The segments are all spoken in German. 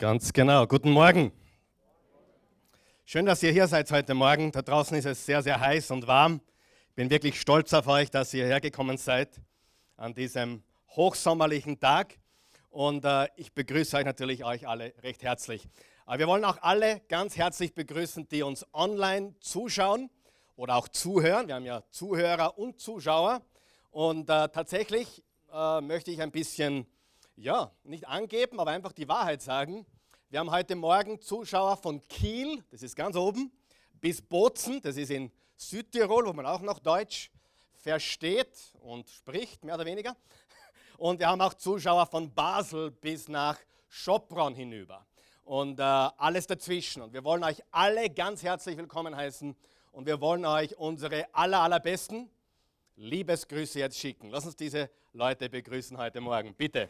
Ganz genau. Guten Morgen. Schön, dass ihr hier seid heute Morgen. Da draußen ist es sehr, sehr heiß und warm. Ich bin wirklich stolz auf euch, dass ihr hergekommen seid an diesem hochsommerlichen Tag. Und äh, ich begrüße euch natürlich euch alle recht herzlich. Aber wir wollen auch alle ganz herzlich begrüßen, die uns online zuschauen oder auch zuhören. Wir haben ja Zuhörer und Zuschauer. Und äh, tatsächlich äh, möchte ich ein bisschen ja, nicht angeben, aber einfach die Wahrheit sagen. Wir haben heute Morgen Zuschauer von Kiel, das ist ganz oben, bis Bozen, das ist in Südtirol, wo man auch noch Deutsch versteht und spricht, mehr oder weniger. Und wir haben auch Zuschauer von Basel bis nach Schopron hinüber und äh, alles dazwischen. Und wir wollen euch alle ganz herzlich willkommen heißen und wir wollen euch unsere aller, allerbesten Liebesgrüße jetzt schicken. Lass uns diese Leute begrüßen heute Morgen, bitte.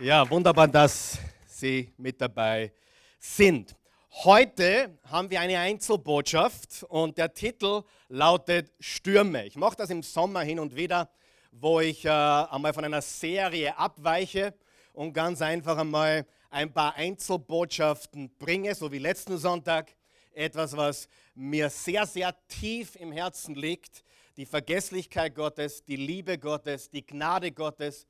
Ja, wunderbar, dass Sie mit dabei sind. Heute haben wir eine Einzelbotschaft und der Titel lautet Stürme. Ich mache das im Sommer hin und wieder, wo ich äh, einmal von einer Serie abweiche und ganz einfach einmal ein paar Einzelbotschaften bringe, so wie letzten Sonntag. Etwas, was mir sehr, sehr tief im Herzen liegt. Die Vergesslichkeit Gottes, die Liebe Gottes, die Gnade Gottes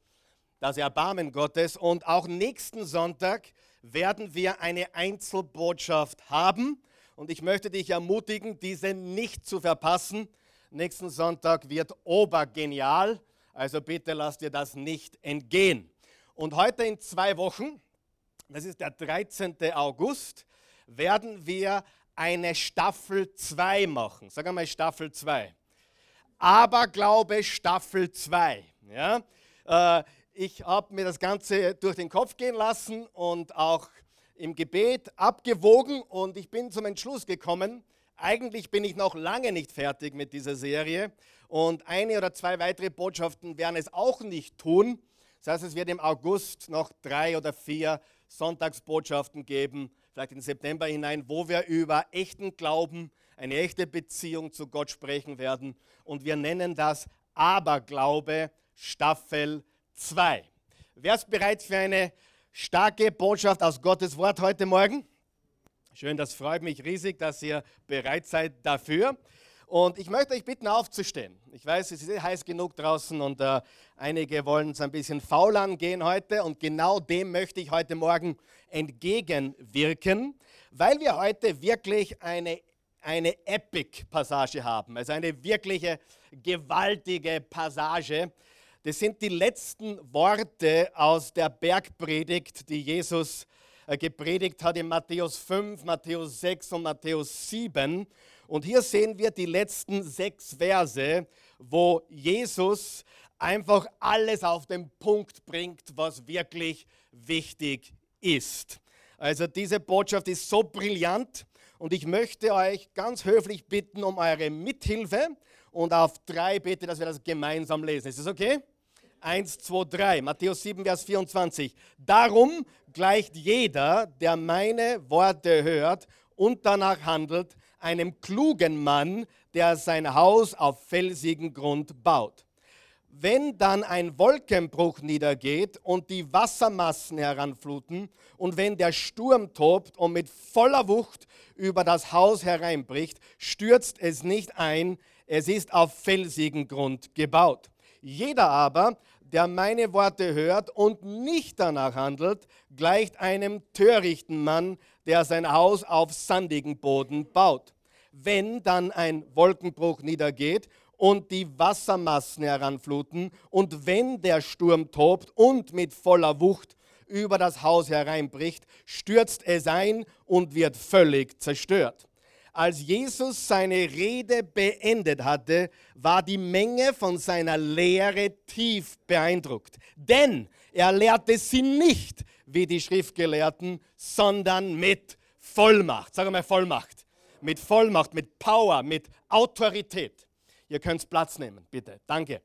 das Erbarmen Gottes. Und auch nächsten Sonntag werden wir eine Einzelbotschaft haben. Und ich möchte dich ermutigen, diese nicht zu verpassen. Nächsten Sonntag wird obergenial. Also bitte lass dir das nicht entgehen. Und heute in zwei Wochen, das ist der 13. August, werden wir eine Staffel 2 machen. Sag einmal Staffel 2. Aberglaube Staffel 2. Ja? Äh, ich habe mir das Ganze durch den Kopf gehen lassen und auch im Gebet abgewogen und ich bin zum Entschluss gekommen, eigentlich bin ich noch lange nicht fertig mit dieser Serie und eine oder zwei weitere Botschaften werden es auch nicht tun. Das heißt, es wird im August noch drei oder vier Sonntagsbotschaften geben, vielleicht in September hinein, wo wir über echten Glauben, eine echte Beziehung zu Gott sprechen werden. Und wir nennen das Aberglaube Staffel 2. Wer ist bereit für eine starke Botschaft aus Gottes Wort heute Morgen? Schön, das freut mich riesig, dass ihr bereit seid dafür. Und ich möchte euch bitten, aufzustehen. Ich weiß, es ist heiß genug draußen und äh, einige wollen es ein bisschen faul angehen heute. Und genau dem möchte ich heute Morgen entgegenwirken, weil wir heute wirklich eine, eine Epic-Passage haben. Also eine wirkliche gewaltige Passage das sind die letzten Worte aus der Bergpredigt, die Jesus äh, gepredigt hat in Matthäus 5, Matthäus 6 und Matthäus 7. Und hier sehen wir die letzten sechs Verse, wo Jesus einfach alles auf den Punkt bringt, was wirklich wichtig ist. Also diese Botschaft ist so brillant und ich möchte euch ganz höflich bitten um eure Mithilfe und auf drei bitte, dass wir das gemeinsam lesen. Ist das okay? 1, 2, 3. Matthäus 7, Vers 24. Darum gleicht jeder, der meine Worte hört und danach handelt, einem klugen Mann, der sein Haus auf felsigen Grund baut. Wenn dann ein Wolkenbruch niedergeht und die Wassermassen heranfluten und wenn der Sturm tobt und mit voller Wucht über das Haus hereinbricht, stürzt es nicht ein, es ist auf felsigen Grund gebaut. Jeder aber, der meine Worte hört und nicht danach handelt, gleicht einem törichten Mann, der sein Haus auf sandigen Boden baut. Wenn dann ein Wolkenbruch niedergeht und die Wassermassen heranfluten und wenn der Sturm tobt und mit voller Wucht über das Haus hereinbricht, stürzt es ein und wird völlig zerstört. Als Jesus seine Rede beendet hatte, war die Menge von seiner Lehre tief beeindruckt. Denn er lehrte sie nicht wie die Schriftgelehrten, sondern mit Vollmacht. Sag mal Vollmacht. Mit Vollmacht, mit Power, mit Autorität. Ihr könnt Platz nehmen, bitte. Danke.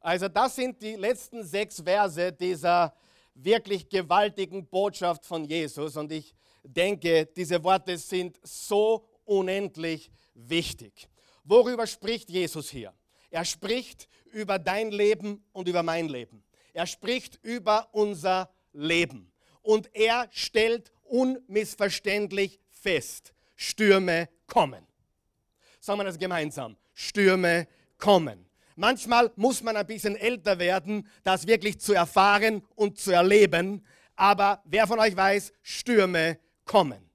Also das sind die letzten sechs Verse dieser wirklich gewaltigen Botschaft von Jesus. Und ich denke, diese Worte sind so unendlich wichtig. Worüber spricht Jesus hier? Er spricht über dein Leben und über mein Leben. Er spricht über unser Leben. Und er stellt unmissverständlich fest, Stürme kommen. Sagen wir das gemeinsam. Stürme kommen. Manchmal muss man ein bisschen älter werden, das wirklich zu erfahren und zu erleben. Aber wer von euch weiß, Stürme kommen.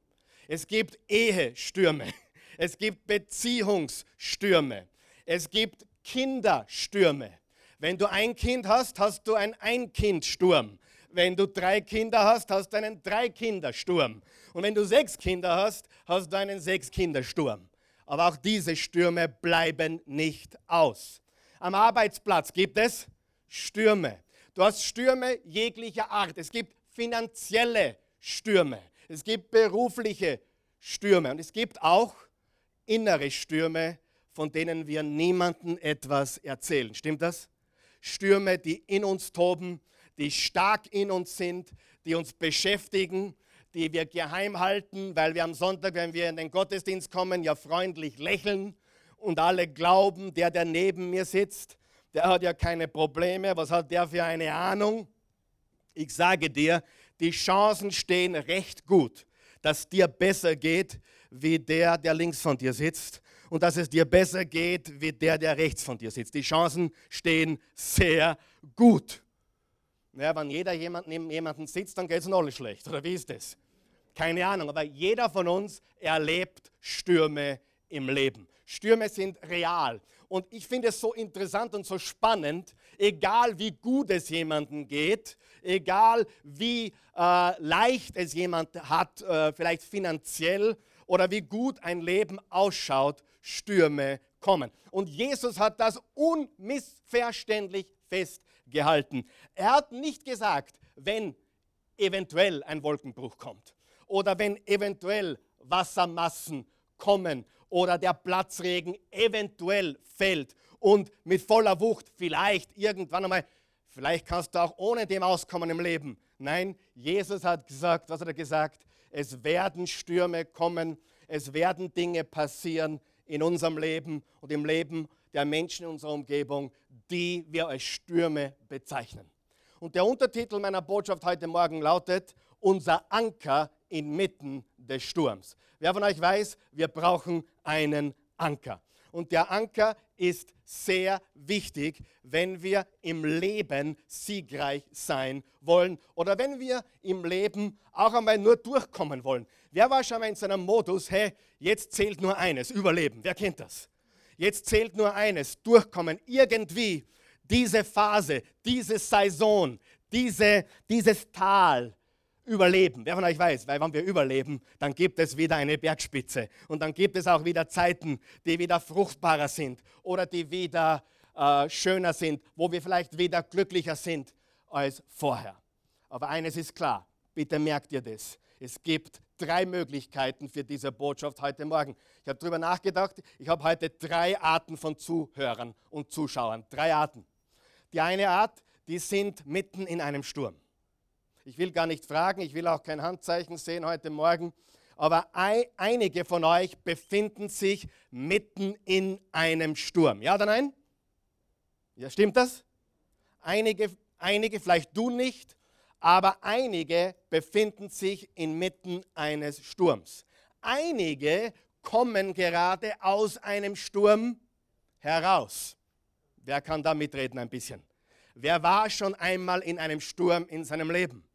Es gibt Ehestürme. Es gibt Beziehungsstürme. Es gibt Kinderstürme. Wenn du ein Kind hast, hast du einen Ein-Kind-Sturm. Wenn du drei Kinder hast, hast du einen Drei-Kinder-Sturm. Und wenn du sechs Kinder hast, hast du einen Sechs-Kinder-Sturm. Aber auch diese Stürme bleiben nicht aus. Am Arbeitsplatz gibt es Stürme. Du hast Stürme jeglicher Art. Es gibt finanzielle Stürme. Es gibt berufliche Stürme. Und es gibt auch innere Stürme, von denen wir niemandem etwas erzählen. Stimmt das? Stürme, die in uns toben, die stark in uns sind, die uns beschäftigen, die wir geheim halten, weil wir am Sonntag, wenn wir in den Gottesdienst kommen, ja freundlich lächeln und alle glauben, der, der neben mir sitzt, der hat ja keine Probleme, was hat der für eine Ahnung? Ich sage dir, die Chancen stehen recht gut, dass dir besser geht wie der, der links von dir sitzt und dass es dir besser geht wie der, der rechts von dir sitzt. Die Chancen stehen sehr gut. Ja, wenn jeder jemand neben jemandem sitzt, dann geht es uns alle schlecht. Oder wie ist das? Keine Ahnung, aber jeder von uns erlebt Stürme im Leben. Stürme sind real. Und ich finde es so interessant und so spannend, egal wie gut es jemandem geht, egal wie äh, leicht es jemand hat, äh, vielleicht finanziell oder wie gut ein Leben ausschaut, Stürme kommen. Und Jesus hat das unmissverständlich festgehalten. Er hat nicht gesagt, wenn eventuell ein Wolkenbruch kommt oder wenn eventuell Wassermassen kommen oder der Platzregen eventuell fällt und mit voller Wucht vielleicht irgendwann einmal, vielleicht kannst du auch ohne dem auskommen im Leben. Nein, Jesus hat gesagt, was hat er gesagt? Es werden Stürme kommen, es werden Dinge passieren in unserem Leben und im Leben der Menschen in unserer Umgebung, die wir als Stürme bezeichnen. Und der Untertitel meiner Botschaft heute Morgen lautet, unser Anker inmitten des Sturms. Wer von euch weiß, wir brauchen einen Anker. Und der Anker ist sehr wichtig, wenn wir im Leben siegreich sein wollen oder wenn wir im Leben auch einmal nur durchkommen wollen. Wer war schon mal in seinem Modus, hey, jetzt zählt nur eines, Überleben. Wer kennt das? Jetzt zählt nur eines, durchkommen. Irgendwie diese Phase, diese Saison, diese, dieses Tal, überleben. Wer von euch weiß, weil wenn wir überleben, dann gibt es wieder eine Bergspitze und dann gibt es auch wieder Zeiten, die wieder fruchtbarer sind oder die wieder äh, schöner sind, wo wir vielleicht wieder glücklicher sind als vorher. Aber eines ist klar, bitte merkt ihr das. Es gibt drei Möglichkeiten für diese Botschaft heute Morgen. Ich habe darüber nachgedacht. Ich habe heute drei Arten von Zuhörern und Zuschauern. Drei Arten. Die eine Art, die sind mitten in einem Sturm. Ich will gar nicht fragen, ich will auch kein Handzeichen sehen heute Morgen, aber einige von euch befinden sich mitten in einem Sturm. Ja oder nein? Ja, stimmt das? Einige, einige, vielleicht du nicht, aber einige befinden sich inmitten eines Sturms. Einige kommen gerade aus einem Sturm heraus. Wer kann da mitreden ein bisschen? Wer war schon einmal in einem Sturm in seinem Leben?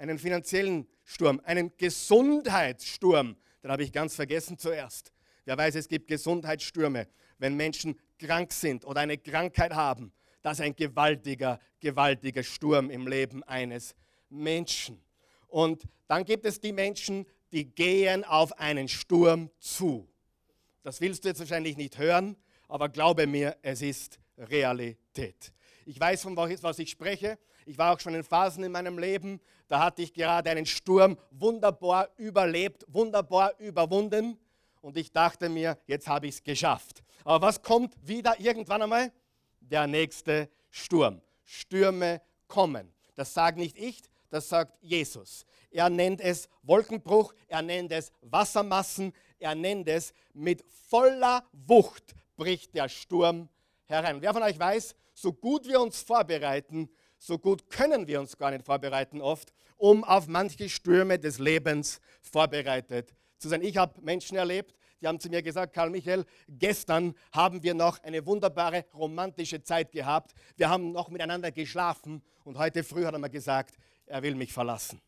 Einen finanziellen Sturm, einen Gesundheitssturm. Den habe ich ganz vergessen zuerst. Wer weiß, es gibt Gesundheitsstürme, wenn Menschen krank sind oder eine Krankheit haben. Das ist ein gewaltiger, gewaltiger Sturm im Leben eines Menschen. Und dann gibt es die Menschen, die gehen auf einen Sturm zu. Das willst du jetzt wahrscheinlich nicht hören, aber glaube mir, es ist Realität. Ich weiß, von was ich spreche. Ich war auch schon in Phasen in meinem Leben, da hatte ich gerade einen Sturm wunderbar überlebt, wunderbar überwunden. Und ich dachte mir, jetzt habe ich es geschafft. Aber was kommt wieder irgendwann einmal? Der nächste Sturm. Stürme kommen. Das sagt nicht ich, das sagt Jesus. Er nennt es Wolkenbruch, er nennt es Wassermassen, er nennt es mit voller Wucht bricht der Sturm herein. Wer von euch weiß, so gut wir uns vorbereiten, so gut können wir uns gar nicht vorbereiten oft, um auf manche Stürme des Lebens vorbereitet zu sein. Ich habe Menschen erlebt, die haben zu mir gesagt, Karl Michael, gestern haben wir noch eine wunderbare romantische Zeit gehabt. Wir haben noch miteinander geschlafen und heute früh hat er mir gesagt, er will mich verlassen.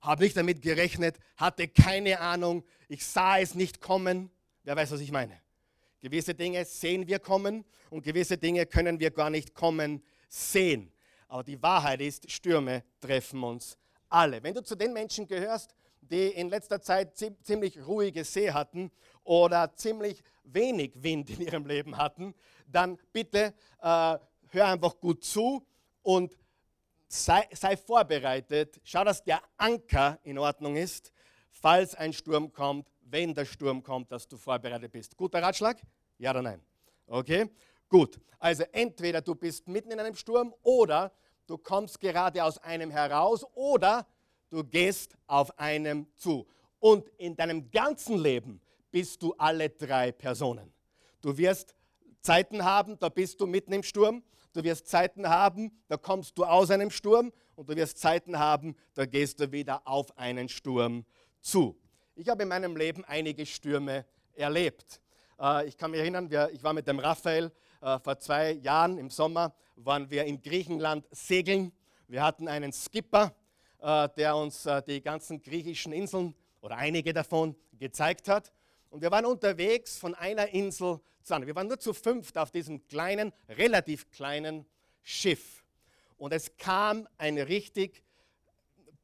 Habe nicht damit gerechnet, hatte keine Ahnung, ich sah es nicht kommen. Wer weiß, was ich meine? Gewisse Dinge sehen wir kommen und gewisse Dinge können wir gar nicht kommen sehen. Aber die Wahrheit ist, Stürme treffen uns alle. Wenn du zu den Menschen gehörst, die in letzter Zeit ziemlich ruhige See hatten oder ziemlich wenig Wind in ihrem Leben hatten, dann bitte äh, hör einfach gut zu und sei, sei vorbereitet. Schau, dass der Anker in Ordnung ist, falls ein Sturm kommt, wenn der Sturm kommt, dass du vorbereitet bist. Guter Ratschlag? Ja oder nein? Okay? Gut. Also entweder du bist mitten in einem Sturm oder du kommst gerade aus einem heraus oder du gehst auf einem zu. Und in deinem ganzen Leben bist du alle drei Personen. Du wirst Zeiten haben, da bist du mitten im Sturm. Du wirst Zeiten haben, da kommst du aus einem Sturm. Und du wirst Zeiten haben, da gehst du wieder auf einen Sturm zu. Ich habe in meinem Leben einige Stürme erlebt. Äh, ich kann mich erinnern, ich war mit dem Raphael äh, vor zwei Jahren im Sommer, waren wir in Griechenland segeln. Wir hatten einen Skipper, äh, der uns die ganzen griechischen Inseln oder einige davon gezeigt hat. Und wir waren unterwegs von einer Insel zur anderen. Wir waren nur zu fünft auf diesem kleinen, relativ kleinen Schiff. Und es kam ein richtig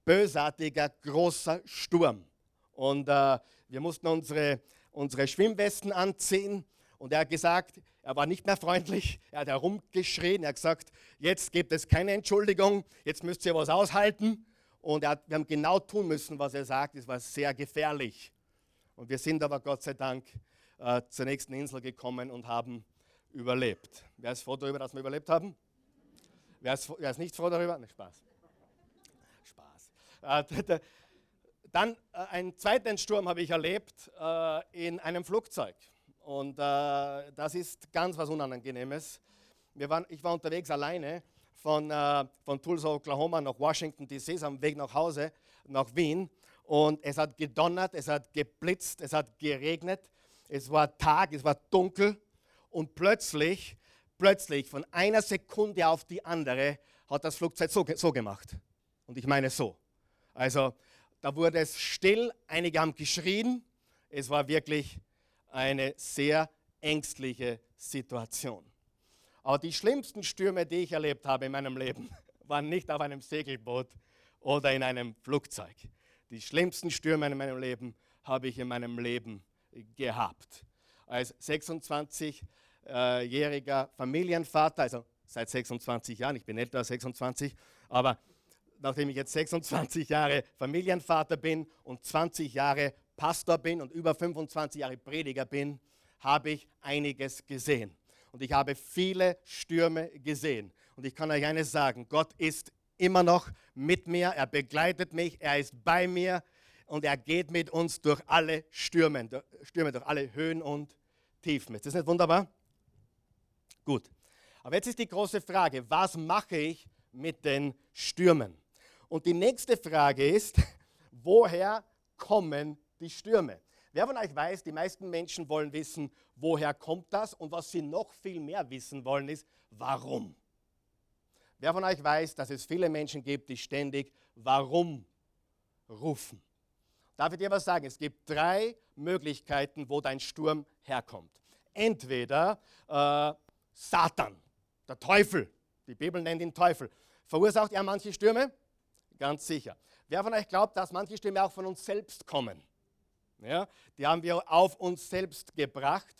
bösartiger, großer Sturm. Und äh, wir mussten unsere, unsere Schwimmwesten anziehen. Und er hat gesagt, er war nicht mehr freundlich, er hat herumgeschrien, er hat gesagt, jetzt gibt es keine Entschuldigung, jetzt müsst ihr was aushalten. Und hat, wir haben genau tun müssen, was er sagt, es war sehr gefährlich. Und wir sind aber Gott sei Dank äh, zur nächsten Insel gekommen und haben überlebt. Wer ist froh darüber, dass wir überlebt haben? Wer ist, wer ist nicht froh darüber? Ne, Spaß. Spaß. Äh, dann äh, einen zweiten Sturm habe ich erlebt äh, in einem Flugzeug. Und äh, das ist ganz was Unangenehmes. Wir waren, ich war unterwegs alleine von, äh, von Tulsa, Oklahoma nach Washington, D.C., am Weg nach Hause, nach Wien. Und es hat gedonnert, es hat geblitzt, es hat geregnet, es war Tag, es war dunkel und plötzlich, plötzlich von einer Sekunde auf die andere hat das Flugzeug so, so gemacht. Und ich meine so. Also da wurde es still, einige haben geschrien. Es war wirklich eine sehr ängstliche Situation. Aber die schlimmsten Stürme, die ich erlebt habe in meinem Leben, waren nicht auf einem Segelboot oder in einem Flugzeug. Die schlimmsten Stürme in meinem Leben habe ich in meinem Leben gehabt. Als 26-jähriger Familienvater, also seit 26 Jahren, ich bin älter als 26, aber nachdem ich jetzt 26 Jahre Familienvater bin und 20 Jahre Pastor bin und über 25 Jahre Prediger bin, habe ich einiges gesehen. Und ich habe viele Stürme gesehen. Und ich kann euch eines sagen, Gott ist immer noch mit mir, er begleitet mich, er ist bei mir und er geht mit uns durch alle Stürme, durch, Stürme, durch alle Höhen und Tiefen. Ist das nicht wunderbar? Gut. Aber jetzt ist die große Frage, was mache ich mit den Stürmen? Und die nächste Frage ist, woher kommen die Stürme? Wer von euch weiß, die meisten Menschen wollen wissen, woher kommt das? Und was sie noch viel mehr wissen wollen, ist, warum? Wer von euch weiß, dass es viele Menschen gibt, die ständig warum rufen? Darf ich dir was sagen? Es gibt drei Möglichkeiten, wo dein Sturm herkommt. Entweder äh, Satan, der Teufel, die Bibel nennt ihn Teufel. Verursacht er manche Stürme? Ganz sicher. Wer von euch glaubt, dass manche Stürme auch von uns selbst kommen? Ja, die haben wir auf uns selbst gebracht.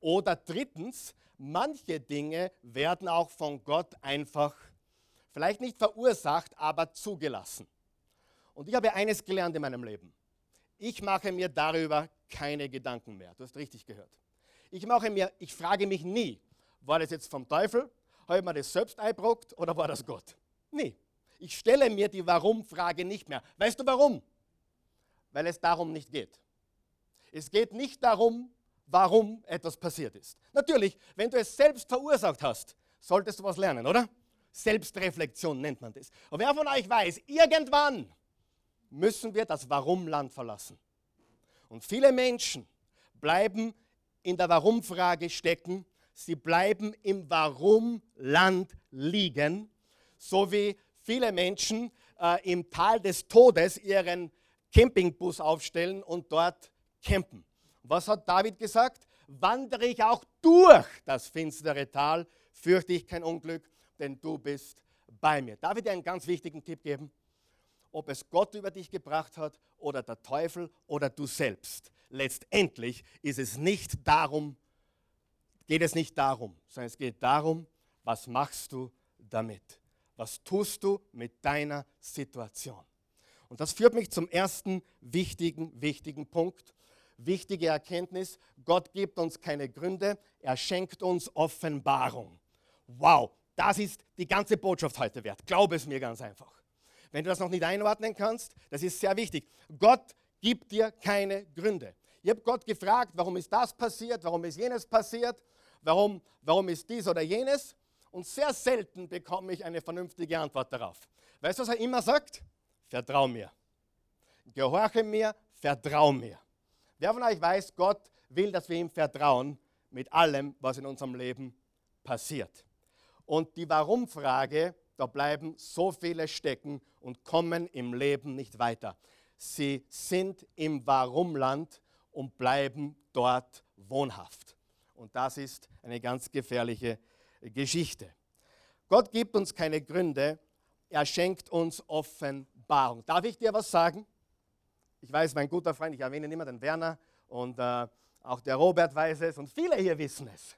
Oder drittens, manche Dinge werden auch von Gott einfach Vielleicht nicht verursacht, aber zugelassen. Und ich habe eines gelernt in meinem Leben. Ich mache mir darüber keine Gedanken mehr. Du hast richtig gehört. Ich mache mir, ich frage mich nie, war das jetzt vom Teufel? Habe ich mir das selbst eingebrockt oder war das Gott? Nie. Ich stelle mir die Warum-Frage nicht mehr. Weißt du warum? Weil es darum nicht geht. Es geht nicht darum, warum etwas passiert ist. Natürlich, wenn du es selbst verursacht hast, solltest du was lernen, oder? Selbstreflexion nennt man das. Und wer von euch weiß, irgendwann müssen wir das Warum-Land verlassen. Und viele Menschen bleiben in der Warum-Frage stecken, sie bleiben im Warum-Land liegen, so wie viele Menschen äh, im Tal des Todes ihren Campingbus aufstellen und dort campen. Was hat David gesagt? Wandere ich auch durch das finstere Tal, fürchte ich kein Unglück, denn du bist bei mir. Darf ich dir einen ganz wichtigen Tipp geben? Ob es Gott über dich gebracht hat oder der Teufel oder du selbst. Letztendlich ist es nicht darum, geht es nicht darum, sondern es geht darum, was machst du damit? Was tust du mit deiner Situation? Und das führt mich zum ersten wichtigen, wichtigen Punkt. Wichtige Erkenntnis, Gott gibt uns keine Gründe, er schenkt uns Offenbarung. Wow, das ist die ganze Botschaft heute wert. Glaube es mir ganz einfach. Wenn du das noch nicht einordnen kannst, das ist sehr wichtig. Gott gibt dir keine Gründe. Ich habe Gott gefragt, warum ist das passiert, warum ist jenes passiert, warum, warum ist dies oder jenes. Und sehr selten bekomme ich eine vernünftige Antwort darauf. Weißt du, was er immer sagt? Vertrau mir. Gehorche mir, vertrau mir. Wer von euch weiß, Gott will, dass wir ihm vertrauen mit allem, was in unserem Leben passiert. Und die Warum-Frage, da bleiben so viele stecken und kommen im Leben nicht weiter. Sie sind im Warum-Land und bleiben dort wohnhaft. Und das ist eine ganz gefährliche Geschichte. Gott gibt uns keine Gründe, er schenkt uns Offenbarung. Darf ich dir was sagen? Ich weiß, mein guter Freund, ich erwähne immer den Werner und äh, auch der Robert weiß es und viele hier wissen es.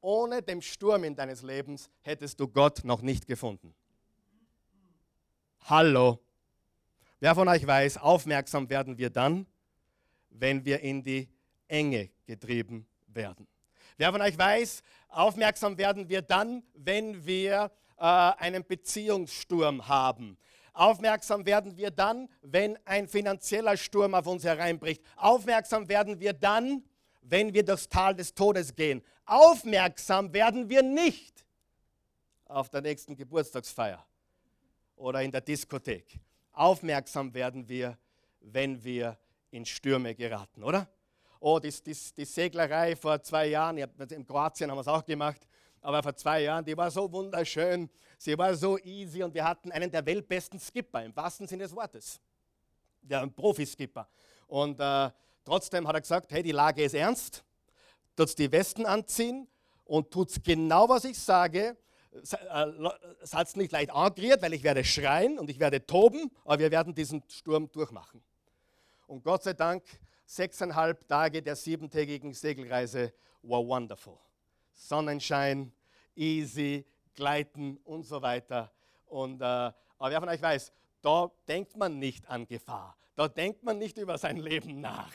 Ohne den Sturm in deines Lebens hättest du Gott noch nicht gefunden. Hallo. Wer von euch weiß, aufmerksam werden wir dann, wenn wir in die Enge getrieben werden. Wer von euch weiß, aufmerksam werden wir dann, wenn wir äh, einen Beziehungssturm haben. Aufmerksam werden wir dann, wenn ein finanzieller Sturm auf uns hereinbricht. Aufmerksam werden wir dann, wenn wir durchs Tal des Todes gehen. Aufmerksam werden wir nicht auf der nächsten Geburtstagsfeier oder in der Diskothek. Aufmerksam werden wir, wenn wir in Stürme geraten, oder? Oh, die, die, die Seglerei vor zwei Jahren, in Kroatien haben wir es auch gemacht, aber vor zwei Jahren, die war so wunderschön, sie war so easy und wir hatten einen der weltbesten Skipper, im wahrsten Sinne des Wortes. Der Profiskipper. Und äh, trotzdem hat er gesagt, hey, die Lage ist ernst, tut die Westen anziehen und tut genau, was ich sage. Hat es nicht leicht angeriert, weil ich werde schreien und ich werde toben, aber wir werden diesen Sturm durchmachen. Und Gott sei Dank, sechseinhalb Tage der siebentägigen Segelreise war wonderful. Sonnenschein, easy, gleiten und so weiter. Und, äh, aber wer von euch weiß, da denkt man nicht an Gefahr. Da denkt man nicht über sein Leben nach.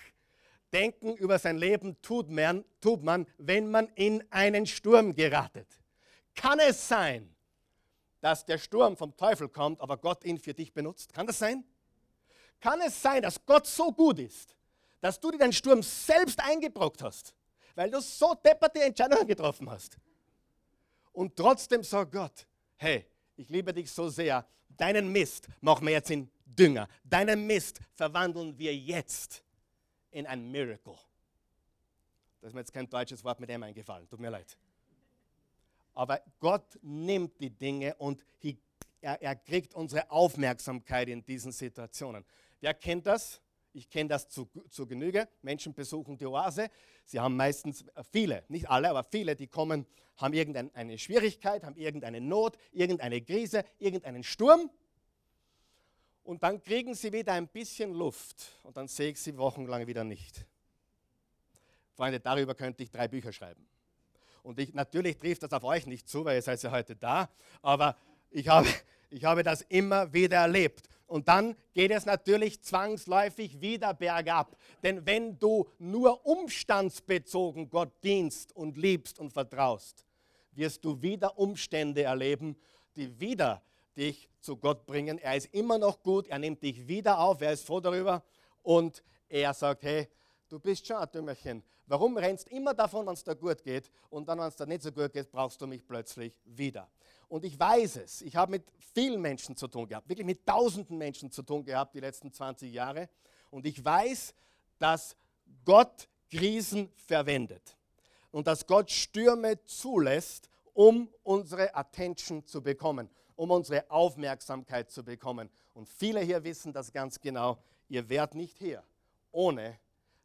Denken über sein Leben tut man, tut man, wenn man in einen Sturm geratet. Kann es sein, dass der Sturm vom Teufel kommt, aber Gott ihn für dich benutzt? Kann das sein? Kann es sein, dass Gott so gut ist, dass du dir den Sturm selbst eingebrockt hast, weil du so depperte Entscheidungen getroffen hast? Und trotzdem sagt Gott, hey, ich liebe dich so sehr, deinen Mist machen wir jetzt in Dünger. Deinen Mist verwandeln wir jetzt in ein Miracle. Das ist mir jetzt kein deutsches Wort mit dem eingefallen, tut mir leid. Aber Gott nimmt die Dinge und er, er kriegt unsere Aufmerksamkeit in diesen Situationen. Wer kennt das? Ich kenne das zu, zu Genüge. Menschen besuchen die Oase. Sie haben meistens äh, viele, nicht alle, aber viele, die kommen, haben irgendeine Schwierigkeit, haben irgendeine Not, irgendeine Krise, irgendeinen Sturm. Und dann kriegen sie wieder ein bisschen Luft und dann sehe ich sie wochenlang wieder nicht. Freunde, darüber könnte ich drei Bücher schreiben. Und ich, natürlich trifft das auf euch nicht zu, weil ihr seid ja heute da, aber ich habe, ich habe das immer wieder erlebt. Und dann geht es natürlich zwangsläufig wieder bergab. Denn wenn du nur umstandsbezogen Gott dienst und liebst und vertraust, wirst du wieder Umstände erleben, die wieder dich zu Gott bringen. Er ist immer noch gut, er nimmt dich wieder auf, er ist froh darüber und er sagt, hey, du bist schon ein Dümmerchen. Warum rennst immer davon, wenn es dir gut geht und dann, wenn es dir nicht so gut geht, brauchst du mich plötzlich wieder. Und ich weiß es. Ich habe mit vielen Menschen zu tun gehabt, wirklich mit tausenden Menschen zu tun gehabt die letzten 20 Jahre. Und ich weiß, dass Gott Krisen verwendet und dass Gott Stürme zulässt, um unsere Attention zu bekommen, um unsere Aufmerksamkeit zu bekommen. Und viele hier wissen das ganz genau. Ihr wärt nicht hier, ohne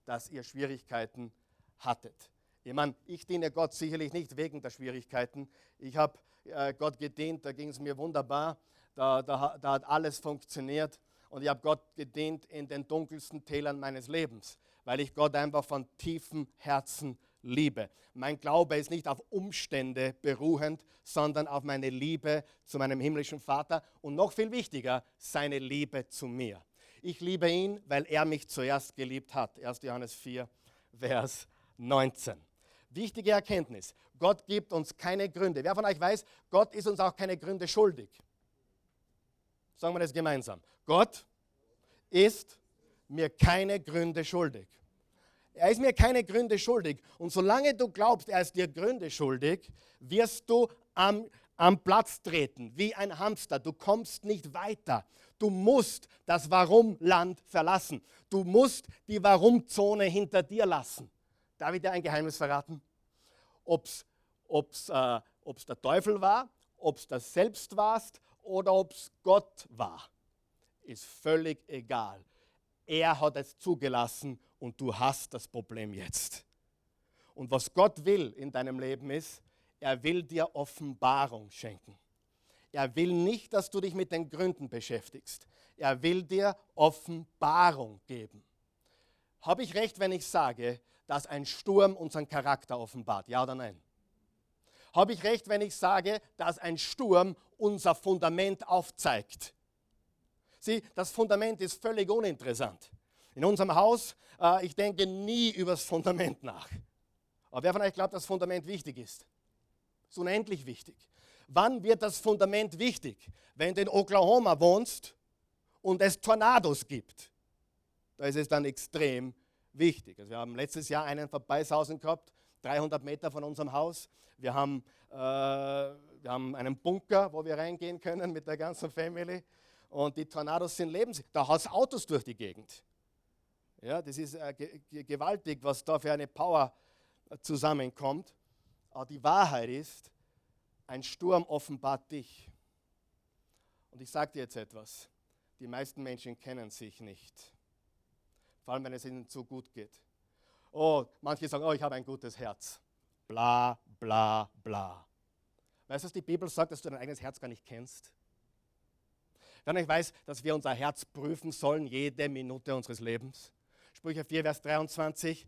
dass ihr Schwierigkeiten hattet. Ich meine, ich diene Gott sicherlich nicht wegen der Schwierigkeiten. Ich habe äh, Gott gedient, da ging es mir wunderbar, da, da, da hat alles funktioniert. Und ich habe Gott gedient in den dunkelsten Tälern meines Lebens, weil ich Gott einfach von tiefem Herzen liebe. Mein Glaube ist nicht auf Umstände beruhend, sondern auf meine Liebe zu meinem himmlischen Vater und noch viel wichtiger, seine Liebe zu mir. Ich liebe ihn, weil er mich zuerst geliebt hat. 1. Johannes 4, Vers 19. Wichtige Erkenntnis. Gott gibt uns keine Gründe. Wer von euch weiß, Gott ist uns auch keine Gründe schuldig. Sagen wir das gemeinsam. Gott ist mir keine Gründe schuldig. Er ist mir keine Gründe schuldig. Und solange du glaubst, er ist dir Gründe schuldig, wirst du am, am Platz treten, wie ein Hamster. Du kommst nicht weiter. Du musst das Warum-Land verlassen. Du musst die Warum-Zone hinter dir lassen. Darf ich dir ein Geheimnis verraten? Ob es äh, der Teufel war, ob es das selbst warst oder ob es Gott war, ist völlig egal. Er hat es zugelassen und du hast das Problem jetzt. Und was Gott will in deinem Leben ist, er will dir Offenbarung schenken. Er will nicht, dass du dich mit den Gründen beschäftigst. Er will dir Offenbarung geben. Habe ich recht, wenn ich sage, dass ein Sturm unseren Charakter offenbart? Ja oder nein? Habe ich recht, wenn ich sage, dass ein Sturm unser Fundament aufzeigt? Sieh, das Fundament ist völlig uninteressant. In unserem Haus, äh, ich denke nie über das Fundament nach. Aber wer von euch glaubt, dass das Fundament wichtig ist? Es ist unendlich wichtig. Wann wird das Fundament wichtig? Wenn du in Oklahoma wohnst und es Tornados gibt. Da ist es dann extrem wichtig. Also wir haben letztes Jahr einen Vorbeisausen gehabt, 300 Meter von unserem Haus. Wir haben, äh, wir haben einen Bunker, wo wir reingehen können mit der ganzen Family. Und die Tornados sind lebenswichtig. Da hast Autos durch die Gegend. Ja, das ist äh, gewaltig, was da für eine Power äh, zusammenkommt. Aber die Wahrheit ist, ein Sturm offenbart dich. Und ich sage dir jetzt etwas. Die meisten Menschen kennen sich nicht. Vor allem, wenn es ihnen zu gut geht. Oh, manche sagen, oh, ich habe ein gutes Herz. Bla, bla, bla. Weißt du, was die Bibel sagt, dass du dein eigenes Herz gar nicht kennst? Wenn ich weiß, dass wir unser Herz prüfen sollen, jede Minute unseres Lebens. Sprüche 4, Vers 23.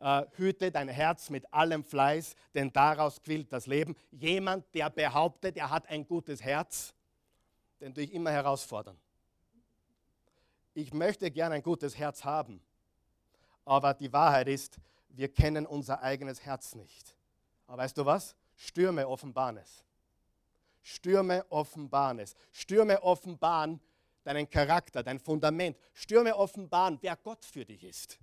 Äh, hüte dein Herz mit allem Fleiß, denn daraus quillt das Leben. Jemand, der behauptet, er hat ein gutes Herz, den tue ich immer herausfordern. Ich möchte gerne ein gutes Herz haben, aber die Wahrheit ist, wir kennen unser eigenes Herz nicht. Aber weißt du was? Stürme offenbaren es. Stürme offenbaren es. Stürme offenbaren deinen Charakter, dein Fundament. Stürme offenbaren, wer Gott für dich ist.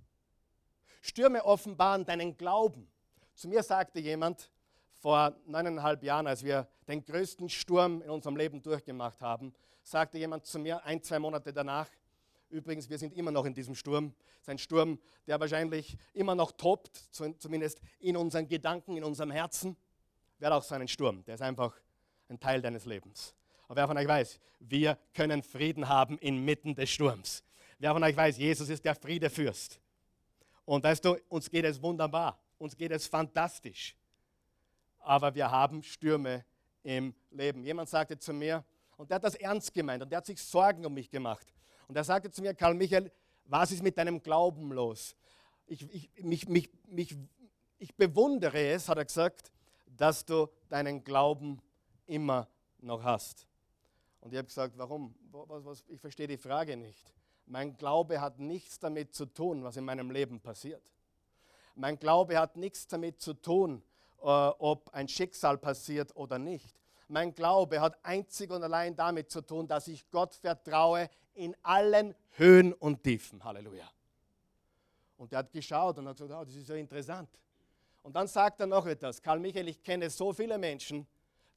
Stürme offenbaren deinen Glauben. Zu mir sagte jemand vor neuneinhalb Jahren, als wir den größten Sturm in unserem Leben durchgemacht haben, sagte jemand zu mir ein, zwei Monate danach, übrigens, wir sind immer noch in diesem Sturm, sein Sturm, der wahrscheinlich immer noch tobt, zumindest in unseren Gedanken, in unserem Herzen, wäre auch so ein Sturm, der ist einfach ein Teil deines Lebens. Aber wer von euch weiß, wir können Frieden haben inmitten des Sturms. Wer von euch weiß, Jesus ist der Friedefürst. Und weißt du, uns geht es wunderbar, uns geht es fantastisch. Aber wir haben Stürme im Leben. Jemand sagte zu mir, und der hat das ernst gemeint und der hat sich Sorgen um mich gemacht. Und er sagte zu mir, Karl Michael, was ist mit deinem Glauben los? Ich, ich, mich, mich, mich, ich bewundere es, hat er gesagt, dass du deinen Glauben immer noch hast. Und ich habe gesagt, warum? Was, was, ich verstehe die Frage nicht. Mein Glaube hat nichts damit zu tun, was in meinem Leben passiert. Mein Glaube hat nichts damit zu tun, äh, ob ein Schicksal passiert oder nicht. Mein Glaube hat einzig und allein damit zu tun, dass ich Gott vertraue in allen Höhen und Tiefen. Halleluja. Und der hat geschaut und hat gesagt, oh, das ist ja interessant. Und dann sagt er noch etwas. Karl Michael, ich kenne so viele Menschen,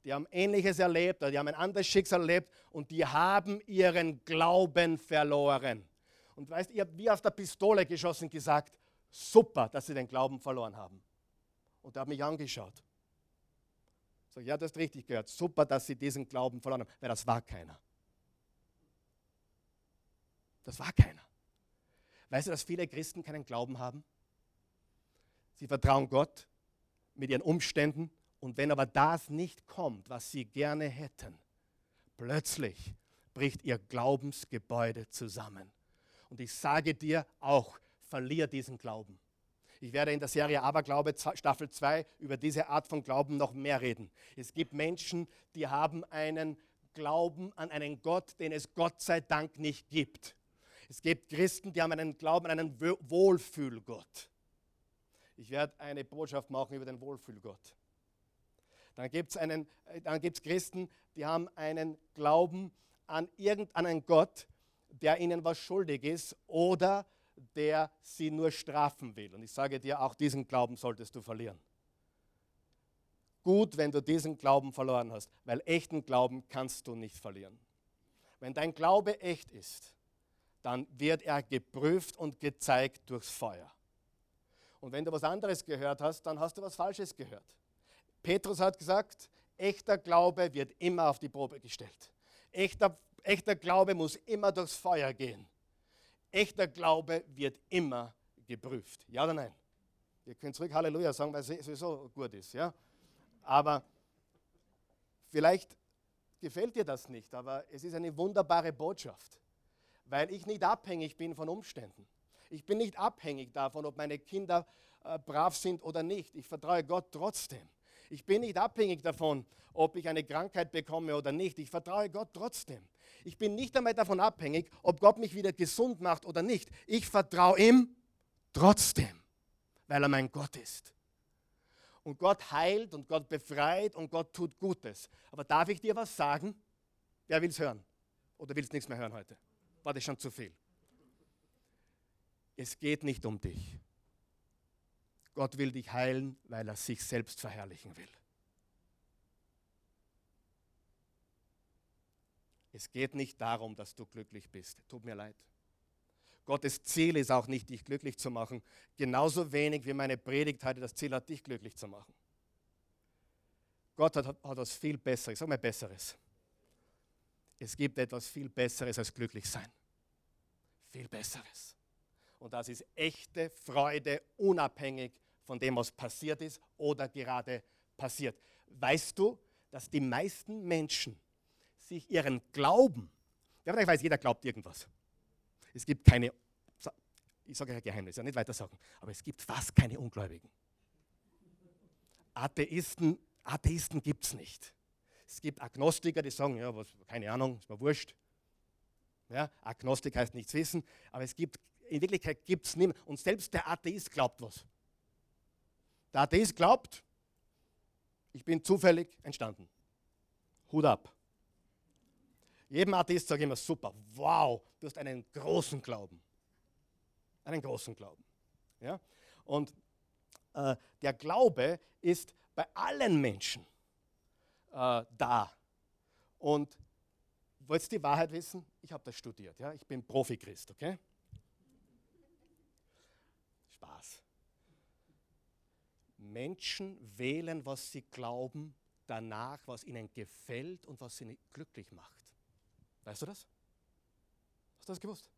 die haben Ähnliches erlebt, die haben ein anderes Schicksal erlebt und die haben ihren Glauben verloren. Und weißt, ihr habt wie aus der Pistole geschossen gesagt, super, dass sie den Glauben verloren haben. Und er hat mich angeschaut. Sag, ja, du hast richtig gehört. Super, dass sie diesen Glauben verloren haben, weil das war keiner. Das war keiner. Weißt du, dass viele Christen keinen Glauben haben? Sie vertrauen Gott mit ihren Umständen und wenn aber das nicht kommt, was sie gerne hätten, plötzlich bricht ihr Glaubensgebäude zusammen. Und ich sage dir auch, verlier diesen Glauben. Ich werde in der Serie Aberglaube Staffel 2 über diese Art von Glauben noch mehr reden. Es gibt Menschen, die haben einen Glauben an einen Gott, den es Gott sei Dank nicht gibt. Es gibt Christen, die haben einen Glauben an einen Wohlfühlgott. Ich werde eine Botschaft machen über den Wohlfühlgott. Dann gibt es äh, Christen, die haben einen Glauben an irgendeinen Gott, der ihnen was schuldig ist oder der sie nur strafen will. Und ich sage dir, auch diesen Glauben solltest du verlieren. Gut, wenn du diesen Glauben verloren hast, weil echten Glauben kannst du nicht verlieren. Wenn dein Glaube echt ist, dann wird er geprüft und gezeigt durchs Feuer. Und wenn du was anderes gehört hast, dann hast du was Falsches gehört. Petrus hat gesagt, echter Glaube wird immer auf die Probe gestellt. Echter, echter Glaube muss immer durchs Feuer gehen. Echter Glaube wird immer geprüft. Ja oder nein? Ihr könnt zurück Halleluja sagen, weil es sowieso gut ist. Ja? Aber vielleicht gefällt dir das nicht, aber es ist eine wunderbare Botschaft, weil ich nicht abhängig bin von Umständen. Ich bin nicht abhängig davon, ob meine Kinder äh, brav sind oder nicht. Ich vertraue Gott trotzdem. Ich bin nicht abhängig davon, ob ich eine Krankheit bekomme oder nicht. Ich vertraue Gott trotzdem. Ich bin nicht einmal davon abhängig, ob Gott mich wieder gesund macht oder nicht. Ich vertraue ihm trotzdem, weil er mein Gott ist. Und Gott heilt und Gott befreit und Gott tut Gutes. Aber darf ich dir was sagen? Wer will es hören? Oder will es nichts mehr hören heute? War das schon zu viel? Es geht nicht um dich. Gott will dich heilen, weil er sich selbst verherrlichen will. Es geht nicht darum, dass du glücklich bist. Tut mir leid. Gottes Ziel ist auch nicht, dich glücklich zu machen. Genauso wenig wie meine Predigt heute das Ziel hat, dich glücklich zu machen. Gott hat, hat was viel Besseres. Sag mal Besseres. Es gibt etwas viel Besseres als glücklich sein. Viel Besseres. Und das ist echte Freude, unabhängig von dem, was passiert ist oder gerade passiert. Weißt du, dass die meisten Menschen sich ihren Glauben, ja, ich weiß, jeder glaubt irgendwas. Es gibt keine, ich sage ein Geheimnis, ja nicht weiter sagen, aber es gibt fast keine Ungläubigen. Atheisten, Atheisten gibt es nicht. Es gibt Agnostiker, die sagen, ja, was, keine Ahnung, ist mir wurscht. Ja, Agnostik heißt nichts wissen, aber es gibt, in Wirklichkeit gibt es niemanden. Und selbst der Atheist glaubt was. Der Atheist glaubt, ich bin zufällig entstanden. Hut ab. Jedem Atheist sage ich immer, super, wow, du hast einen großen Glauben. Einen großen Glauben. Ja? Und äh, der Glaube ist bei allen Menschen äh, da. Und wollt ihr die Wahrheit wissen? Ich habe das studiert. Ja? Ich bin Profi-Christ, okay? Spaß. Menschen wählen, was sie glauben, danach, was ihnen gefällt und was sie glücklich macht. Weißt du das? Hast du das gewusst?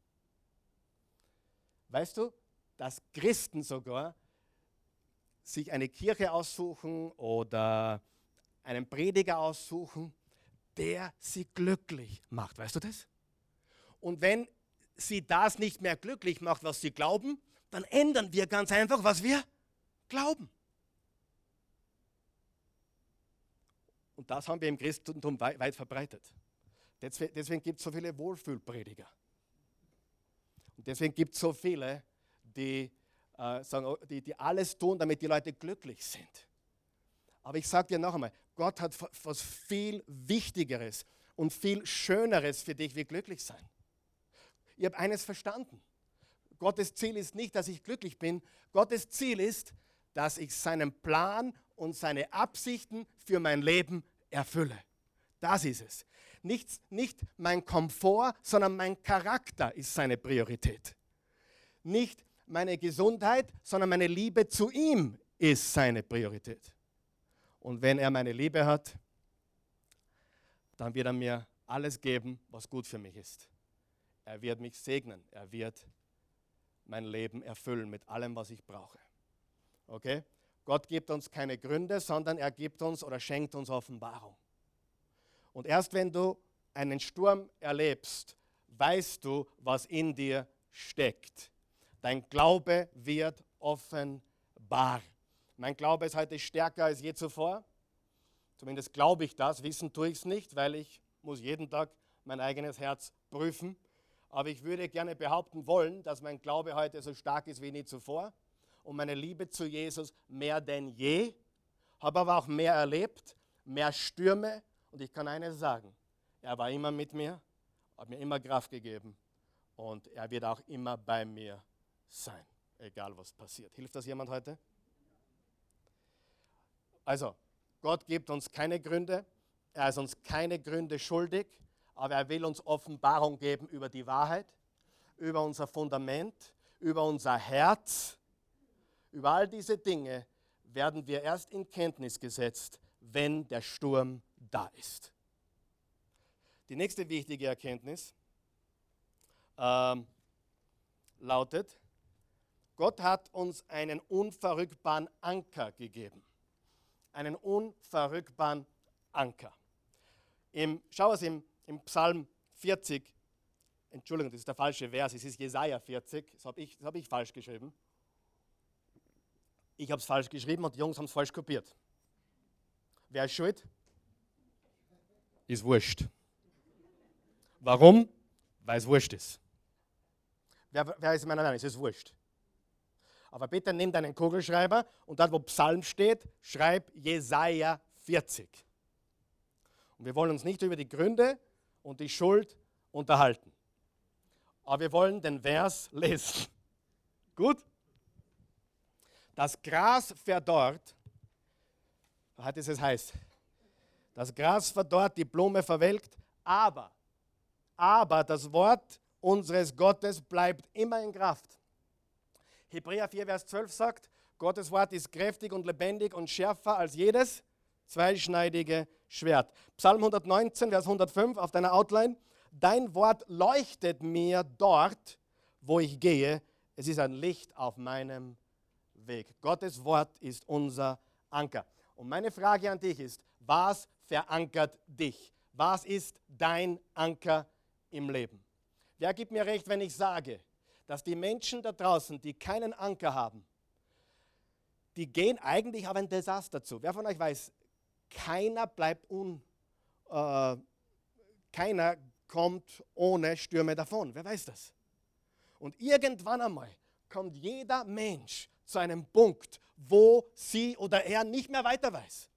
Weißt du, dass Christen sogar sich eine Kirche aussuchen oder einen Prediger aussuchen, der sie glücklich macht. Weißt du das? Und wenn sie das nicht mehr glücklich macht, was sie glauben, dann ändern wir ganz einfach, was wir glauben. Und das haben wir im Christentum weit, verbreitet. Deswegen gibt es so viele Wohlfühlprediger. Und deswegen gibt es so viele, die, äh, sagen, die, die alles tun, damit die Leute glücklich sind. Aber ich sage dir noch einmal, Gott hat was viel Wichtigeres und viel Schöneres für dich wie glücklich sein. Ich habe eines verstanden. Gottes Ziel ist nicht, dass ich glücklich bin. Gottes Ziel ist, dass ich seinen Plan und seine Absichten für mein Leben erfülle. Das ist es. Nicht, nicht mein Komfort, sondern mein Charakter ist seine Priorität. Nicht meine Gesundheit, sondern meine Liebe zu ihm ist seine Priorität. Und wenn er meine Liebe hat, dann wird er mir alles geben, was gut für mich ist. Er wird mich segnen. Er wird mein Leben erfüllen mit allem, was ich brauche. Okay? Gott gibt uns keine Gründe, sondern er gibt uns oder schenkt uns Offenbarung. Und erst wenn du einen Sturm erlebst, weißt du, was in dir steckt. Dein Glaube wird offenbar. Mein Glaube ist heute stärker als je zuvor. Zumindest glaube ich das. Wissen tue ich es nicht, weil ich muss jeden Tag mein eigenes Herz prüfen. Aber ich würde gerne behaupten wollen, dass mein Glaube heute so stark ist wie nie zuvor und meine Liebe zu Jesus mehr denn je. Habe aber auch mehr erlebt, mehr Stürme und ich kann eines sagen, er war immer mit mir, hat mir immer Kraft gegeben und er wird auch immer bei mir sein, egal was passiert. Hilft das jemand heute? Also, Gott gibt uns keine Gründe, er ist uns keine Gründe schuldig, aber er will uns Offenbarung geben über die Wahrheit, über unser Fundament, über unser Herz. Über all diese Dinge werden wir erst in Kenntnis gesetzt, wenn der Sturm da ist. Die nächste wichtige Erkenntnis ähm, lautet, Gott hat uns einen unverrückbaren Anker gegeben. Einen unverrückbaren Anker. Im, schau es im, im Psalm 40, Entschuldigung, das ist der falsche Vers, es ist Jesaja 40, das habe ich, hab ich falsch geschrieben. Ich habe es falsch geschrieben und die Jungs haben es falsch kopiert. Wer ist schuld? Ist wurscht. Warum? Weil es wurscht ist. Wer, wer ist meiner Meinung? Es ist wurscht. Aber bitte nimm deinen Kugelschreiber und dort, wo Psalm steht, schreib Jesaja 40. Und wir wollen uns nicht über die Gründe und die Schuld unterhalten. Aber wir wollen den Vers lesen. Gut? Das Gras verdorrt, hat es heißt, das Gras verdorrt, die Blume verwelkt, aber, aber das Wort unseres Gottes bleibt immer in Kraft. Hebräer 4, Vers 12 sagt, Gottes Wort ist kräftig und lebendig und schärfer als jedes zweischneidige Schwert. Psalm 119, Vers 105 auf deiner Outline. Dein Wort leuchtet mir dort, wo ich gehe. Es ist ein Licht auf meinem Weg. Gottes Wort ist unser Anker. Und meine Frage an dich ist, was verankert dich? Was ist dein Anker im Leben? Wer gibt mir recht, wenn ich sage, dass die Menschen da draußen, die keinen Anker haben, die gehen eigentlich auf ein Desaster zu. Wer von euch weiß, keiner bleibt un, äh, keiner kommt ohne Stürme davon. Wer weiß das? Und irgendwann einmal kommt jeder Mensch zu einem Punkt, wo sie oder er nicht mehr weiter weiß.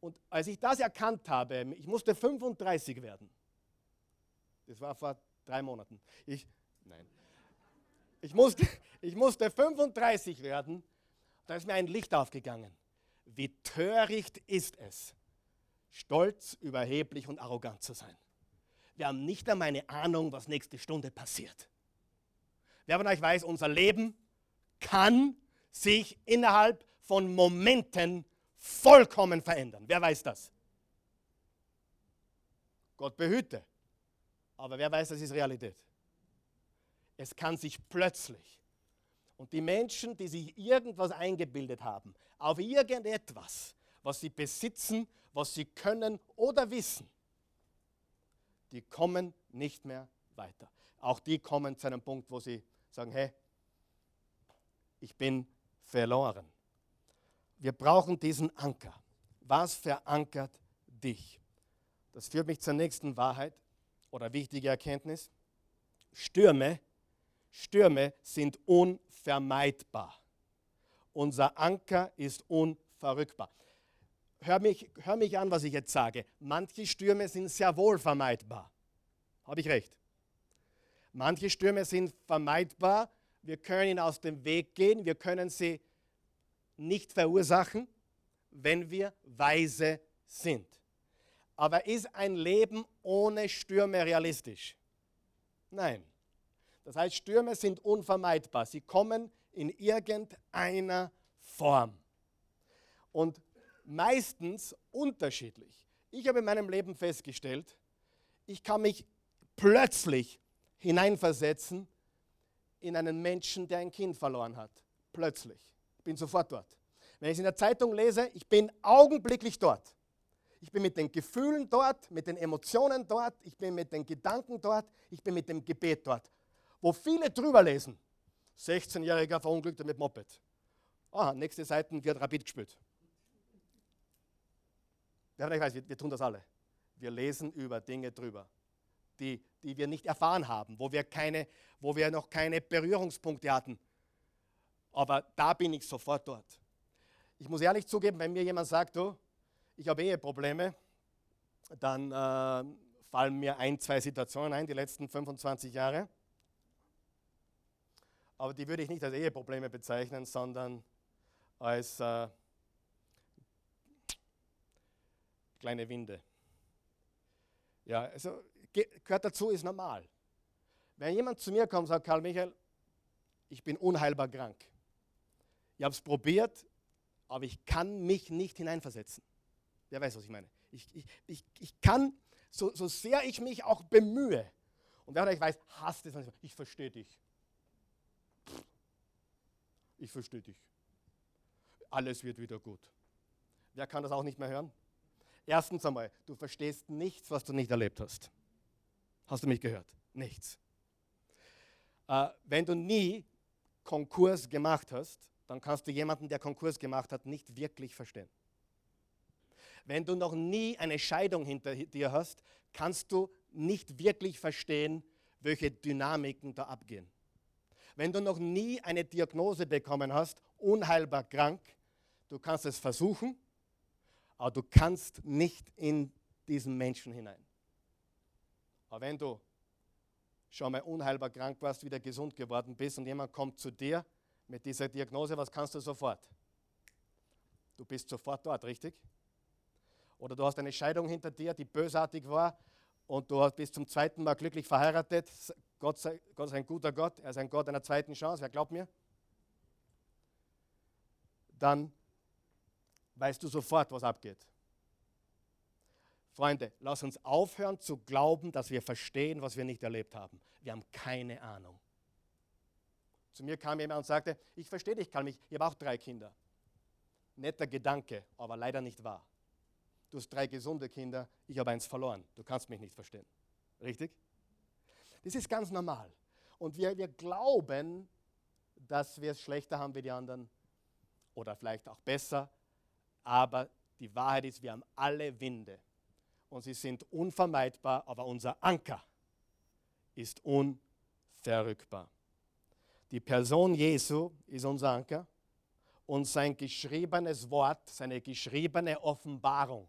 Und als ich das erkannt habe, ich musste 35 werden. Das war vor drei Monaten. Ich, nein. Ich musste, ich musste 35 werden. Da ist mir ein Licht aufgegangen. Wie töricht ist es, stolz, überheblich und arrogant zu sein. Wir haben nicht einmal eine Ahnung, was nächste Stunde passiert. Wer von euch weiß, unser Leben kann sich innerhalb von Momenten vollkommen verändern. Wer weiß das? Gott behüte. Aber wer weiß, das ist Realität. Es kann sich plötzlich und die Menschen, die sich irgendwas eingebildet haben, auf irgendetwas, was sie besitzen, was sie können oder wissen, die kommen nicht mehr weiter. Auch die kommen zu einem Punkt, wo sie sagen, hey, ich bin verloren. Wir brauchen diesen Anker. Was verankert dich? Das führt mich zur nächsten Wahrheit oder wichtige Erkenntnis. Stürme, Stürme sind unvermeidbar vermeidbar. Unser Anker ist unverrückbar. Hör mich, hör mich an, was ich jetzt sage. Manche Stürme sind sehr wohl vermeidbar. Habe ich recht? Manche Stürme sind vermeidbar. Wir können ihnen aus dem Weg gehen. Wir können sie nicht verursachen, wenn wir weise sind. Aber ist ein Leben ohne Stürme realistisch? Nein. Das heißt, Stürme sind unvermeidbar. Sie kommen in irgendeiner Form. Und meistens unterschiedlich. Ich habe in meinem Leben festgestellt, ich kann mich plötzlich hineinversetzen in einen Menschen, der ein Kind verloren hat. Plötzlich. Ich bin sofort dort. Wenn ich es in der Zeitung lese, ich bin augenblicklich dort. Ich bin mit den Gefühlen dort, mit den Emotionen dort, ich bin mit den Gedanken dort, ich bin mit dem Gebet dort. Wo viele drüber lesen, 16-Jähriger verunglückter mit Moped. Ah, nächste Seite wird Rapid gespielt. Wer euch weiß, wir, wir tun das alle. Wir lesen über Dinge drüber, die, die wir nicht erfahren haben, wo wir, keine, wo wir noch keine Berührungspunkte hatten. Aber da bin ich sofort dort. Ich muss ehrlich zugeben, wenn mir jemand sagt, du, ich habe Eheprobleme, dann äh, fallen mir ein, zwei Situationen ein, die letzten 25 Jahre. Aber die würde ich nicht als Eheprobleme bezeichnen, sondern als äh, kleine Winde. Ja, also gehört dazu, ist normal. Wenn jemand zu mir kommt und sagt, Karl Michael, ich bin unheilbar krank. Ich habe es probiert, aber ich kann mich nicht hineinversetzen. Wer weiß, was ich meine? Ich, ich, ich, ich kann, so, so sehr ich mich auch bemühe, und wer euch weiß, hasst es manchmal, ich verstehe dich. Ich verstehe dich. Alles wird wieder gut. Wer kann das auch nicht mehr hören? Erstens einmal, du verstehst nichts, was du nicht erlebt hast. Hast du mich gehört? Nichts. Äh, wenn du nie Konkurs gemacht hast, dann kannst du jemanden, der Konkurs gemacht hat, nicht wirklich verstehen. Wenn du noch nie eine Scheidung hinter dir hast, kannst du nicht wirklich verstehen, welche Dynamiken da abgehen. Wenn du noch nie eine Diagnose bekommen hast, unheilbar krank, du kannst es versuchen, aber du kannst nicht in diesen Menschen hinein. Aber wenn du schon mal unheilbar krank warst, wieder gesund geworden bist und jemand kommt zu dir mit dieser Diagnose, was kannst du sofort? Du bist sofort dort, richtig? Oder du hast eine Scheidung hinter dir, die bösartig war und du bist zum zweiten Mal glücklich verheiratet. Gott, sei, Gott ist ein guter Gott, er ist ein Gott einer zweiten Chance, wer glaubt mir? Dann weißt du sofort, was abgeht. Freunde, lass uns aufhören zu glauben, dass wir verstehen, was wir nicht erlebt haben. Wir haben keine Ahnung. Zu mir kam jemand und sagte, ich verstehe dich, Karl, ich habe auch drei Kinder. Netter Gedanke, aber leider nicht wahr. Du hast drei gesunde Kinder, ich habe eins verloren. Du kannst mich nicht verstehen. Richtig? Das ist ganz normal. Und wir, wir glauben, dass wir es schlechter haben wie die anderen oder vielleicht auch besser, aber die Wahrheit ist, wir haben alle Winde und sie sind unvermeidbar, aber unser Anker ist unverrückbar. Die Person Jesu ist unser Anker und sein geschriebenes Wort, seine geschriebene Offenbarung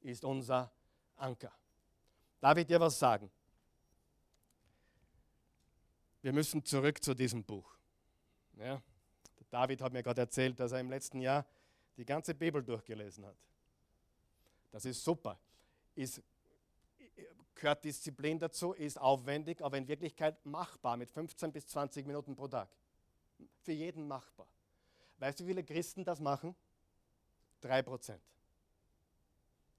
ist unser Anker. Darf ich dir was sagen? Wir müssen zurück zu diesem Buch. Ja, David hat mir gerade erzählt, dass er im letzten Jahr die ganze Bibel durchgelesen hat. Das ist super. Ist, gehört Disziplin dazu, ist aufwendig, aber in Wirklichkeit machbar mit 15 bis 20 Minuten pro Tag. Für jeden machbar. Weißt du, wie viele Christen das machen? Drei Prozent.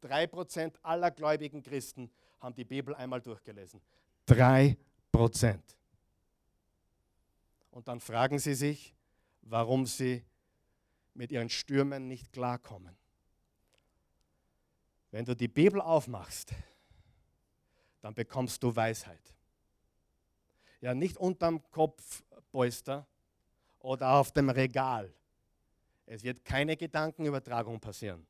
Drei Prozent aller gläubigen Christen haben die Bibel einmal durchgelesen. Drei Prozent. Und dann fragen sie sich, warum sie mit ihren Stürmen nicht klarkommen. Wenn du die Bibel aufmachst, dann bekommst du Weisheit. Ja, nicht unterm Kopfpolster oder auf dem Regal. Es wird keine Gedankenübertragung passieren.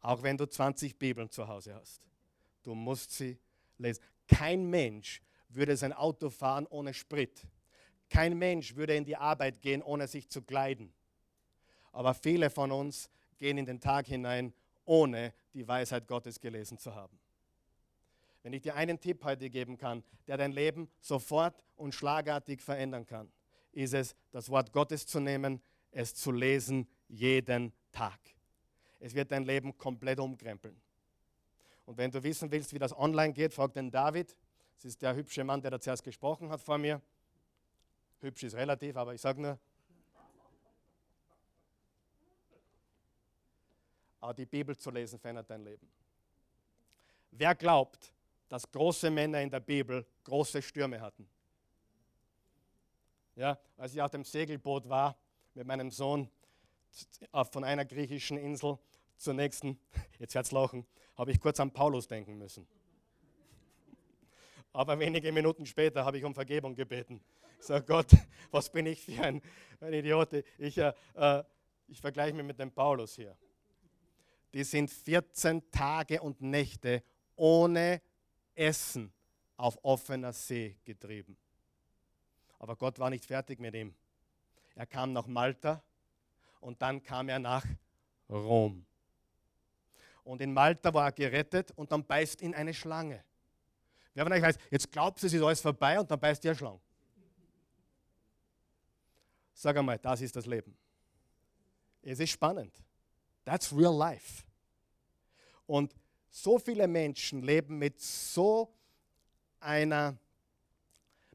Auch wenn du 20 Bibeln zu Hause hast. Du musst sie lesen. Kein Mensch würde sein Auto fahren ohne Sprit. Kein Mensch würde in die Arbeit gehen, ohne sich zu kleiden. Aber viele von uns gehen in den Tag hinein, ohne die Weisheit Gottes gelesen zu haben. Wenn ich dir einen Tipp heute geben kann, der dein Leben sofort und schlagartig verändern kann, ist es, das Wort Gottes zu nehmen, es zu lesen jeden Tag. Es wird dein Leben komplett umkrempeln. Und wenn du wissen willst, wie das online geht, frag den David. Das ist der hübsche Mann, der da zuerst gesprochen hat vor mir. Hübsch ist relativ, aber ich sage nur. Aber die Bibel zu lesen verändert dein Leben. Wer glaubt, dass große Männer in der Bibel große Stürme hatten? Ja, als ich auf dem Segelboot war mit meinem Sohn von einer griechischen Insel zur nächsten, jetzt wird's lachen, habe ich kurz an Paulus denken müssen. Aber wenige Minuten später habe ich um Vergebung gebeten. Ich sage, Gott, was bin ich für ein, ein Idiot? Ich, äh, äh, ich vergleiche mich mit dem Paulus hier. Die sind 14 Tage und Nächte ohne Essen auf offener See getrieben. Aber Gott war nicht fertig mit ihm. Er kam nach Malta und dann kam er nach Rom. Und in Malta war er gerettet und dann beißt ihn eine Schlange. Wer von euch weiß, jetzt glaubt es ist alles vorbei und dann beißt eine Schlange. Sag einmal, das ist das Leben. Es ist spannend. That's real life. Und so viele Menschen leben mit so einer,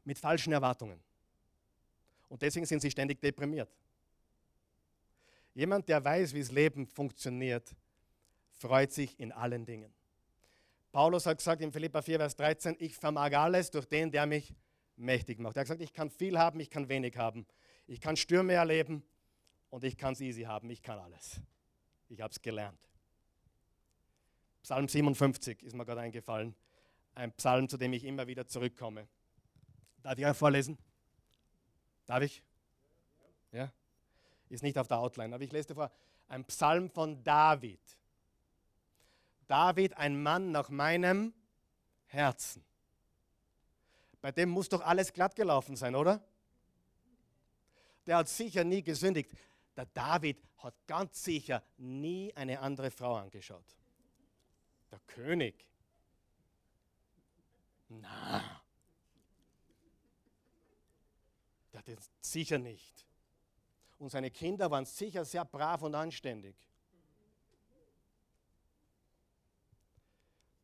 mit falschen Erwartungen. Und deswegen sind sie ständig deprimiert. Jemand, der weiß, wie das Leben funktioniert, freut sich in allen Dingen. Paulus hat gesagt in Philippa 4, Vers 13, ich vermag alles durch den, der mich mächtig macht. Er hat gesagt, ich kann viel haben, ich kann wenig haben. Ich kann Stürme erleben und ich kann es easy haben. Ich kann alles. Ich habe es gelernt. Psalm 57 ist mir gerade eingefallen. Ein Psalm, zu dem ich immer wieder zurückkomme. Darf ich euch vorlesen? Darf ich? Ja? Ist nicht auf der Outline, aber ich lese dir vor. Ein Psalm von David. David, ein Mann nach meinem Herzen. Bei dem muss doch alles glatt gelaufen sein, oder? Der hat sicher nie gesündigt. Der David hat ganz sicher nie eine andere Frau angeschaut. Der König. Na. Der hat sicher nicht. Und seine Kinder waren sicher sehr brav und anständig.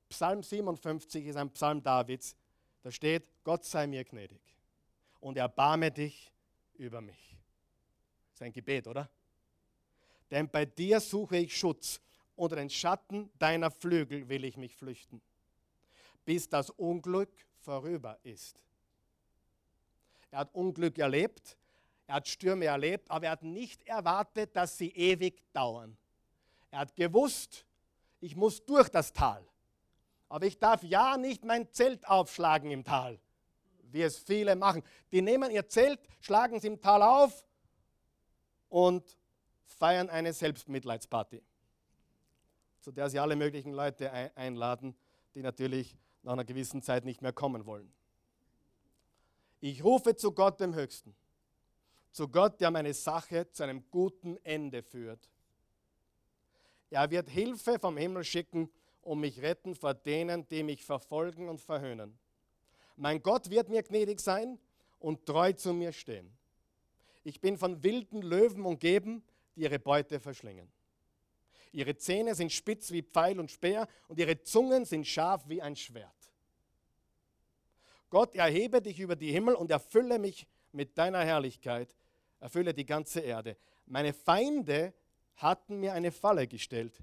Psalm 57 ist ein Psalm Davids. Da steht, Gott sei mir gnädig und erbarme dich über mich. Das ist ein Gebet, oder? Denn bei dir suche ich Schutz. Unter den Schatten deiner Flügel will ich mich flüchten, bis das Unglück vorüber ist. Er hat Unglück erlebt, er hat Stürme erlebt, aber er hat nicht erwartet, dass sie ewig dauern. Er hat gewusst, ich muss durch das Tal. Aber ich darf ja nicht mein Zelt aufschlagen im Tal, wie es viele machen. Die nehmen ihr Zelt, schlagen es im Tal auf und feiern eine Selbstmitleidsparty, zu der sie alle möglichen Leute einladen, die natürlich nach einer gewissen Zeit nicht mehr kommen wollen. Ich rufe zu Gott dem Höchsten, zu Gott, der meine Sache zu einem guten Ende führt. Er wird Hilfe vom Himmel schicken und mich retten vor denen, die mich verfolgen und verhöhnen. Mein Gott wird mir gnädig sein und treu zu mir stehen. Ich bin von wilden Löwen umgeben, die ihre Beute verschlingen. Ihre Zähne sind spitz wie Pfeil und Speer und ihre Zungen sind scharf wie ein Schwert. Gott, erhebe dich über die Himmel und erfülle mich mit deiner Herrlichkeit, erfülle die ganze Erde. Meine Feinde hatten mir eine Falle gestellt,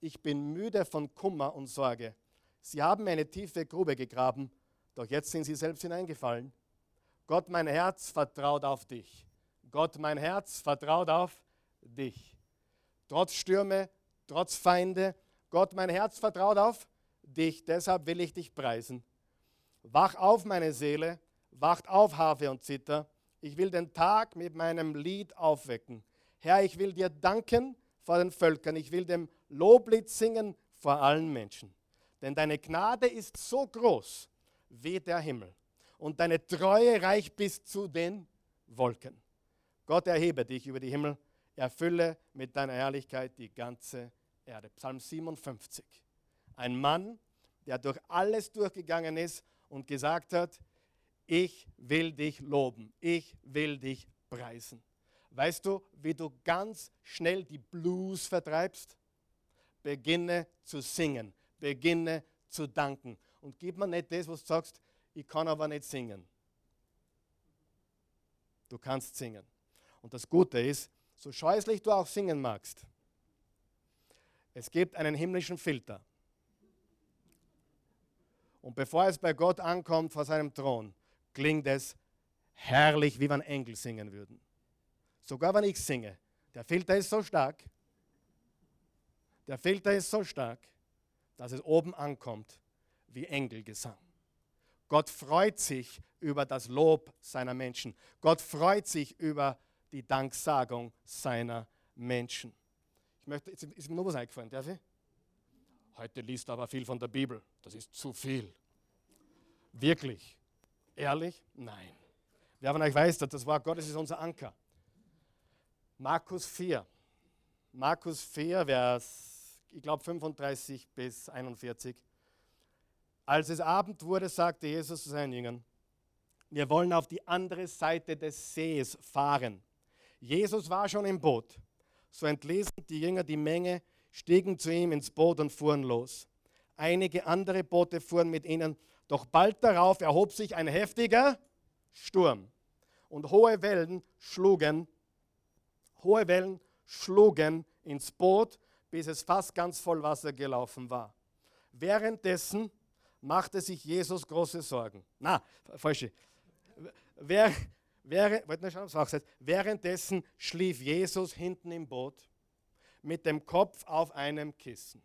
ich bin müde von Kummer und Sorge. Sie haben mir eine tiefe Grube gegraben, doch jetzt sind sie selbst hineingefallen. Gott, mein Herz vertraut auf dich. Gott, mein Herz vertraut auf dich. Trotz Stürme, trotz Feinde, Gott, mein Herz vertraut auf dich. Deshalb will ich dich preisen. Wach auf, meine Seele, wacht auf, Harfe und Zither. Ich will den Tag mit meinem Lied aufwecken. Herr, ich will dir danken vor den Völkern. Ich will dem Loblied singen vor allen Menschen. Denn deine Gnade ist so groß wie der Himmel und deine Treue reicht bis zu den Wolken. Gott erhebe dich über die Himmel, erfülle mit deiner Herrlichkeit die ganze Erde. Psalm 57. Ein Mann der durch alles durchgegangen ist und gesagt hat, ich will dich loben, ich will dich preisen. Weißt du, wie du ganz schnell die Blues vertreibst? Beginne zu singen, beginne zu danken. Und gib mir nicht das, was du sagst, ich kann aber nicht singen. Du kannst singen. Und das Gute ist, so scheußlich du auch singen magst, es gibt einen himmlischen Filter. Und bevor es bei Gott ankommt vor seinem Thron, klingt es herrlich, wie wenn Engel singen würden. Sogar wenn ich singe. Der Filter ist so stark, der Filter ist so stark, dass es oben ankommt wie Engelgesang. Gott freut sich über das Lob seiner Menschen. Gott freut sich über die Danksagung seiner Menschen. Ich möchte, jetzt ist mir noch was eingefallen, darf ich? Heute liest aber viel von der Bibel. Das ist zu viel. Wirklich? Ehrlich? Nein. Wer von euch weiß, dass das Wort Gottes ist unser Anker. Markus 4. Markus 4, Vers, ich glaube 35 bis 41. Als es Abend wurde, sagte Jesus zu seinen Jüngern, wir wollen auf die andere Seite des Sees fahren. Jesus war schon im Boot. So entließen die Jünger die Menge, stiegen zu ihm ins Boot und fuhren los. Einige andere Boote fuhren mit ihnen, doch bald darauf erhob sich ein heftiger Sturm und hohe Wellen schlugen, hohe Wellen schlugen ins Boot, bis es fast ganz voll Wasser gelaufen war. Währenddessen machte sich Jesus große Sorgen. Na, falsche. Wer, währenddessen schlief Jesus hinten im Boot mit dem Kopf auf einem Kissen.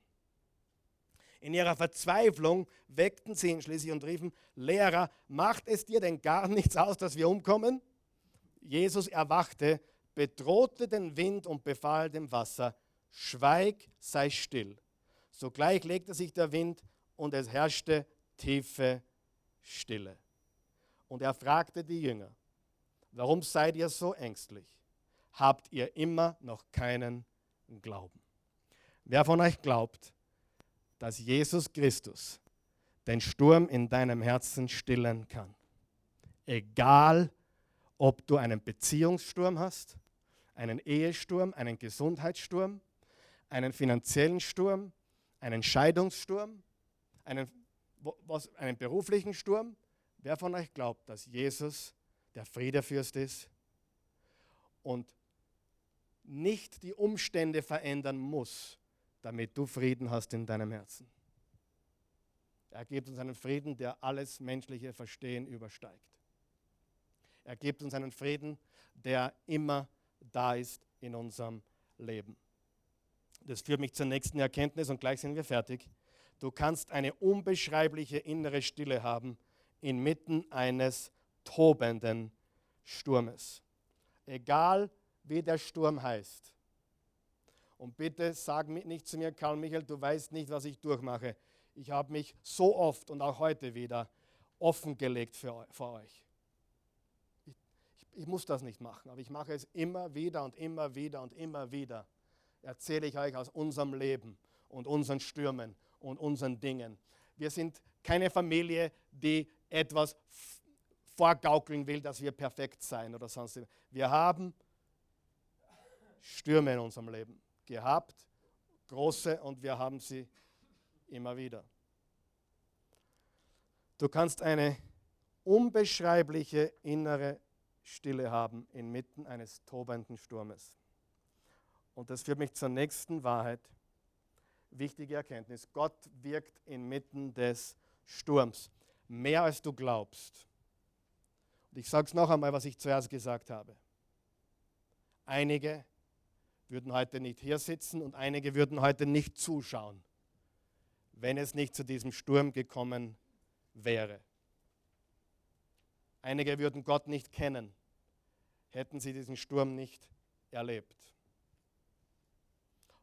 In ihrer Verzweiflung weckten sie ihn schließlich und riefen, Lehrer, macht es dir denn gar nichts aus, dass wir umkommen? Jesus erwachte, bedrohte den Wind und befahl dem Wasser, Schweig, sei still. Sogleich legte sich der Wind und es herrschte tiefe Stille. Und er fragte die Jünger, warum seid ihr so ängstlich? Habt ihr immer noch keinen Glauben? Wer von euch glaubt, dass Jesus Christus den Sturm in deinem Herzen stillen kann? Egal, ob du einen Beziehungssturm hast, einen Ehesturm, einen Gesundheitssturm, einen finanziellen Sturm, einen Scheidungssturm, einen, was, einen beruflichen Sturm. Wer von euch glaubt, dass Jesus der Friedefürst ist und nicht die Umstände verändern muss, damit du Frieden hast in deinem Herzen? Er gibt uns einen Frieden, der alles menschliche Verstehen übersteigt. Er gibt uns einen Frieden, der immer da ist in unserem Leben. Das führt mich zur nächsten Erkenntnis und gleich sind wir fertig. Du kannst eine unbeschreibliche innere Stille haben inmitten eines tobenden Sturmes. Egal wie der Sturm heißt. Und bitte sag nicht zu mir, Karl Michael, du weißt nicht, was ich durchmache. Ich habe mich so oft und auch heute wieder offengelegt für, für euch ich muss das nicht machen, aber ich mache es immer wieder und immer wieder und immer wieder. Erzähle ich euch aus unserem Leben und unseren Stürmen und unseren Dingen. Wir sind keine Familie, die etwas vorgaukeln will, dass wir perfekt sein oder sonst. Wir haben Stürme in unserem Leben gehabt, große, und wir haben sie immer wieder. Du kannst eine unbeschreibliche innere Stille haben inmitten eines tobenden Sturmes. Und das führt mich zur nächsten Wahrheit. Wichtige Erkenntnis. Gott wirkt inmitten des Sturms. Mehr als du glaubst. Und ich sage es noch einmal, was ich zuerst gesagt habe. Einige würden heute nicht hier sitzen und einige würden heute nicht zuschauen, wenn es nicht zu diesem Sturm gekommen wäre. Einige würden Gott nicht kennen, hätten sie diesen Sturm nicht erlebt.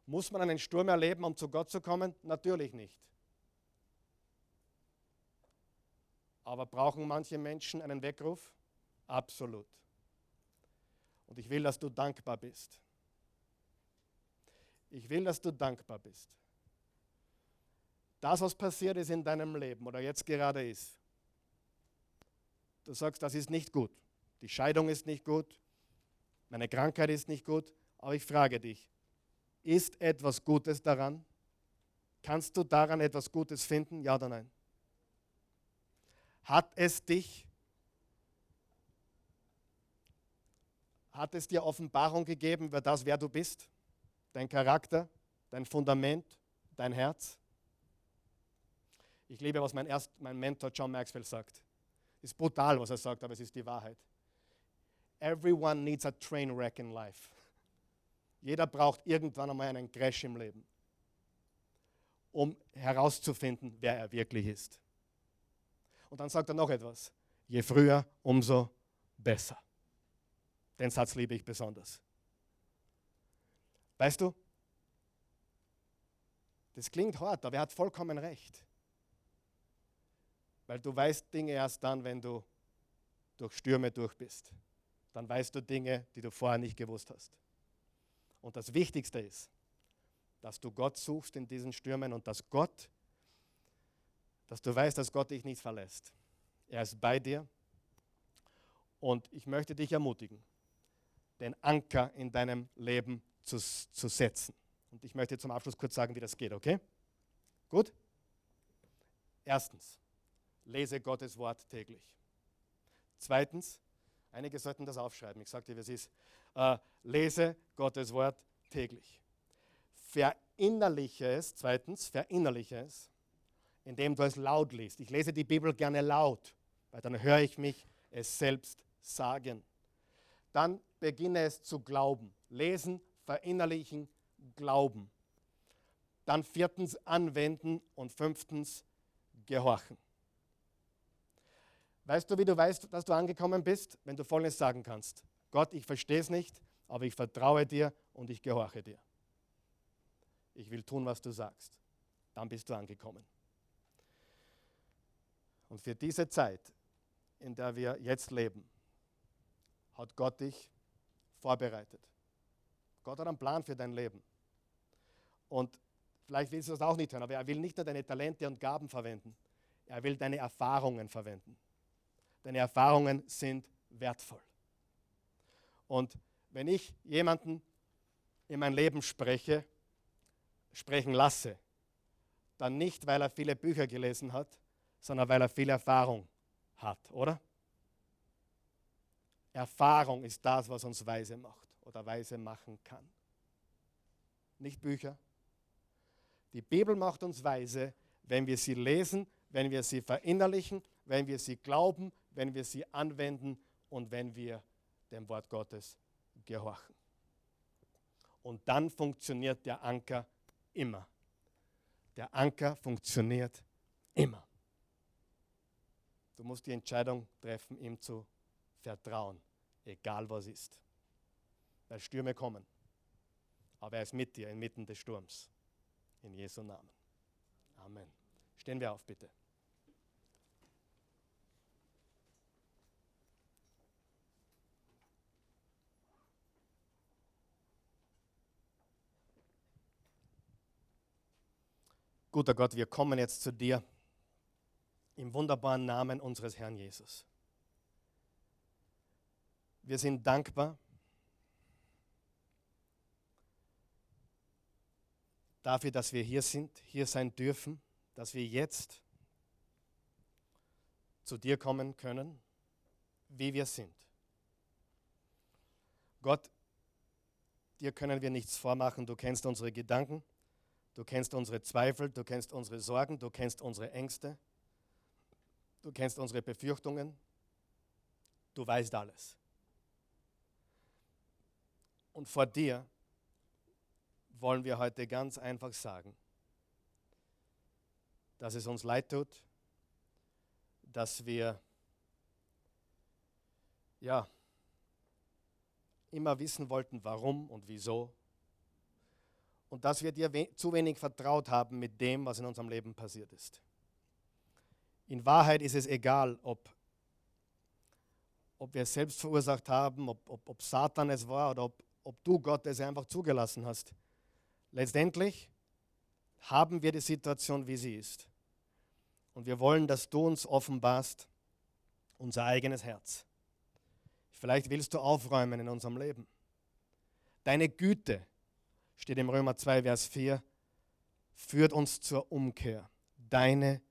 Muss man einen Sturm erleben, um zu Gott zu kommen? Natürlich nicht. Aber brauchen manche Menschen einen Weckruf? Absolut. Und ich will, dass du dankbar bist. Ich will, dass du dankbar bist. das, was passiert ist in deinem Leben oder jetzt gerade ist, du sagst, das ist nicht gut. Die Scheidung ist nicht gut, meine Krankheit ist nicht gut, aber ich frage dich, ist etwas Gutes daran? Kannst du daran etwas Gutes finden? Ja oder nein? Hat es dich, hat es dir Offenbarung gegeben über das, wer du bist? Dein Charakter, dein Fundament, dein Herz? Ich liebe, was mein, Erst, mein Mentor John Maxwell sagt. Ist brutal, was er sagt, aber es ist die Wahrheit. Everyone needs a train wreck in life. Jeder braucht irgendwann einmal einen Crash im Leben, um herauszufinden, wer er wirklich ist. Und dann sagt er noch etwas. Je früher, umso besser. Den Satz liebe ich besonders. Weißt du, das klingt hart, aber er hat vollkommen recht. Weil du weißt Dinge erst dann, wenn du durch Stürme durch bist. Dann weißt du Dinge, die du vorher nicht gewusst hast. Und das Wichtigste ist, dass du Gott suchst in diesen Stürmen und dass Gott, dass du weißt, dass Gott dich nicht verlässt. Er ist bei dir. Und ich möchte dich ermutigen, den Anker in deinem Leben zu, zu setzen. Und ich möchte zum Abschluss kurz sagen, wie das geht, okay? Gut? Erstens, lese Gottes Wort täglich. Zweitens, einige sollten das aufschreiben, ich dir, wie es ist. Äh, lese Gottes Wort täglich. Verinnerliche es, zweitens, verinnerliche es, indem du es laut liest. Ich lese die Bibel gerne laut, weil dann höre ich mich es selbst sagen. Dann beginne es zu glauben. Lesen, verinnerlichen, glauben. Dann viertens anwenden und fünftens gehorchen. Weißt du, wie du weißt, dass du angekommen bist? Wenn du Folgendes sagen kannst. Gott, ich verstehe es nicht, aber ich vertraue dir und ich gehorche dir. Ich will tun, was du sagst. Dann bist du angekommen. Und für diese Zeit, in der wir jetzt leben, hat Gott dich vorbereitet. Gott hat einen Plan für dein Leben. Und vielleicht willst du das auch nicht hören, aber er will nicht nur deine Talente und Gaben verwenden. Er will deine Erfahrungen verwenden. Deine Erfahrungen sind wertvoll. Und wenn ich jemanden in mein Leben spreche, sprechen lasse, dann nicht, weil er viele Bücher gelesen hat, sondern weil er viel Erfahrung hat, oder? Erfahrung ist das, was uns weise macht oder weise machen kann. Nicht Bücher. Die Bibel macht uns weise, wenn wir sie lesen, wenn wir sie verinnerlichen, wenn wir sie glauben, wenn wir sie anwenden und wenn wir dem Wort Gottes gehorchen. Und dann funktioniert der Anker immer. Der Anker funktioniert immer. Du musst die Entscheidung treffen, ihm zu vertrauen, egal was ist. Weil Stürme kommen. Aber er ist mit dir inmitten des Sturms. In Jesu Namen. Amen. Stehen wir auf, bitte. Guter Gott, wir kommen jetzt zu dir im wunderbaren Namen unseres Herrn Jesus. Wir sind dankbar dafür, dass wir hier sind, hier sein dürfen, dass wir jetzt zu dir kommen können, wie wir sind. Gott, dir können wir nichts vormachen, du kennst unsere Gedanken. Du kennst unsere Zweifel, du kennst unsere Sorgen, du kennst unsere Ängste, du kennst unsere Befürchtungen. Du weißt alles. Und vor dir wollen wir heute ganz einfach sagen, dass es uns leid tut, dass wir ja immer wissen wollten, warum und wieso und dass wir dir zu wenig vertraut haben mit dem, was in unserem Leben passiert ist. In Wahrheit ist es egal, ob, ob wir es selbst verursacht haben, ob, ob, ob Satan es war oder ob, ob du Gott es einfach zugelassen hast. Letztendlich haben wir die Situation, wie sie ist. Und wir wollen, dass du uns offenbarst, unser eigenes Herz. Vielleicht willst du aufräumen in unserem Leben. Deine Güte, steht im Römer 2, Vers 4, führt uns zur Umkehr. Deine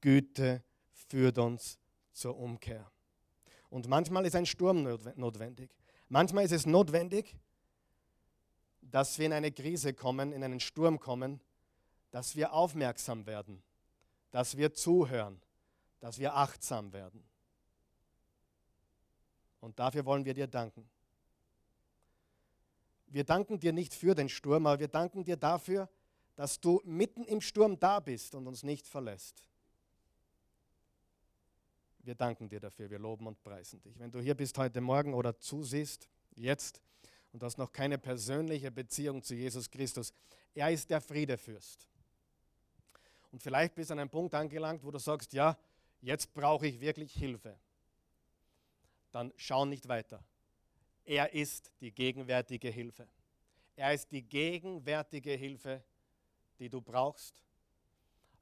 Güte führt uns zur Umkehr. Und manchmal ist ein Sturm notwendig. Manchmal ist es notwendig, dass wir in eine Krise kommen, in einen Sturm kommen, dass wir aufmerksam werden, dass wir zuhören, dass wir achtsam werden. Und dafür wollen wir dir danken. Wir danken dir nicht für den Sturm, aber wir danken dir dafür, dass du mitten im Sturm da bist und uns nicht verlässt. Wir danken dir dafür, wir loben und preisen dich. Wenn du hier bist heute Morgen oder zusiehst, jetzt, und hast noch keine persönliche Beziehung zu Jesus Christus, er ist der Friedefürst. Und vielleicht bist du an einem Punkt angelangt, wo du sagst, ja, jetzt brauche ich wirklich Hilfe. Dann schau nicht weiter. Er ist die gegenwärtige Hilfe. Er ist die gegenwärtige Hilfe, die du brauchst.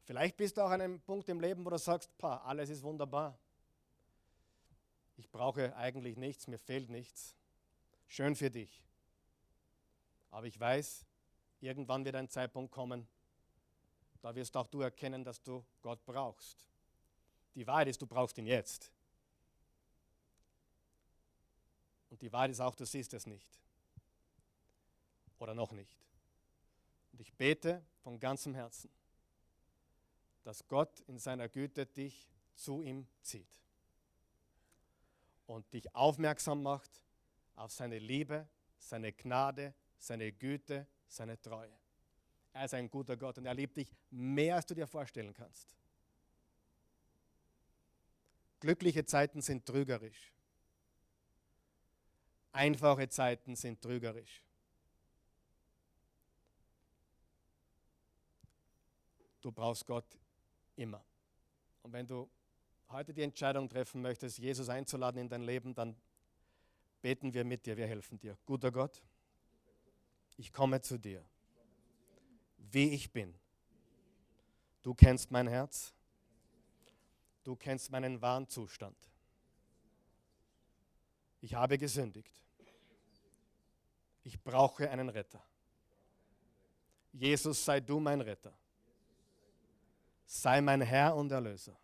Vielleicht bist du auch an einem Punkt im Leben, wo du sagst, pa, alles ist wunderbar. Ich brauche eigentlich nichts, mir fehlt nichts. Schön für dich. Aber ich weiß, irgendwann wird ein Zeitpunkt kommen, da wirst auch du erkennen, dass du Gott brauchst. Die Wahrheit ist, du brauchst ihn jetzt. Und die Wahrheit ist auch, du siehst es nicht. Oder noch nicht. Und ich bete von ganzem Herzen, dass Gott in seiner Güte dich zu ihm zieht und dich aufmerksam macht auf seine Liebe, seine Gnade, seine Güte, seine Treue. Er ist ein guter Gott und er liebt dich mehr, als du dir vorstellen kannst. Glückliche Zeiten sind trügerisch. Einfache Zeiten sind trügerisch. Du brauchst Gott immer. Und wenn du heute die Entscheidung treffen möchtest, Jesus einzuladen in dein Leben, dann beten wir mit dir, wir helfen dir. Guter Gott, ich komme zu dir, wie ich bin. Du kennst mein Herz, du kennst meinen wahren Zustand. Ich habe gesündigt. Ich brauche einen Retter. Jesus, sei du mein Retter. Sei mein Herr und Erlöser.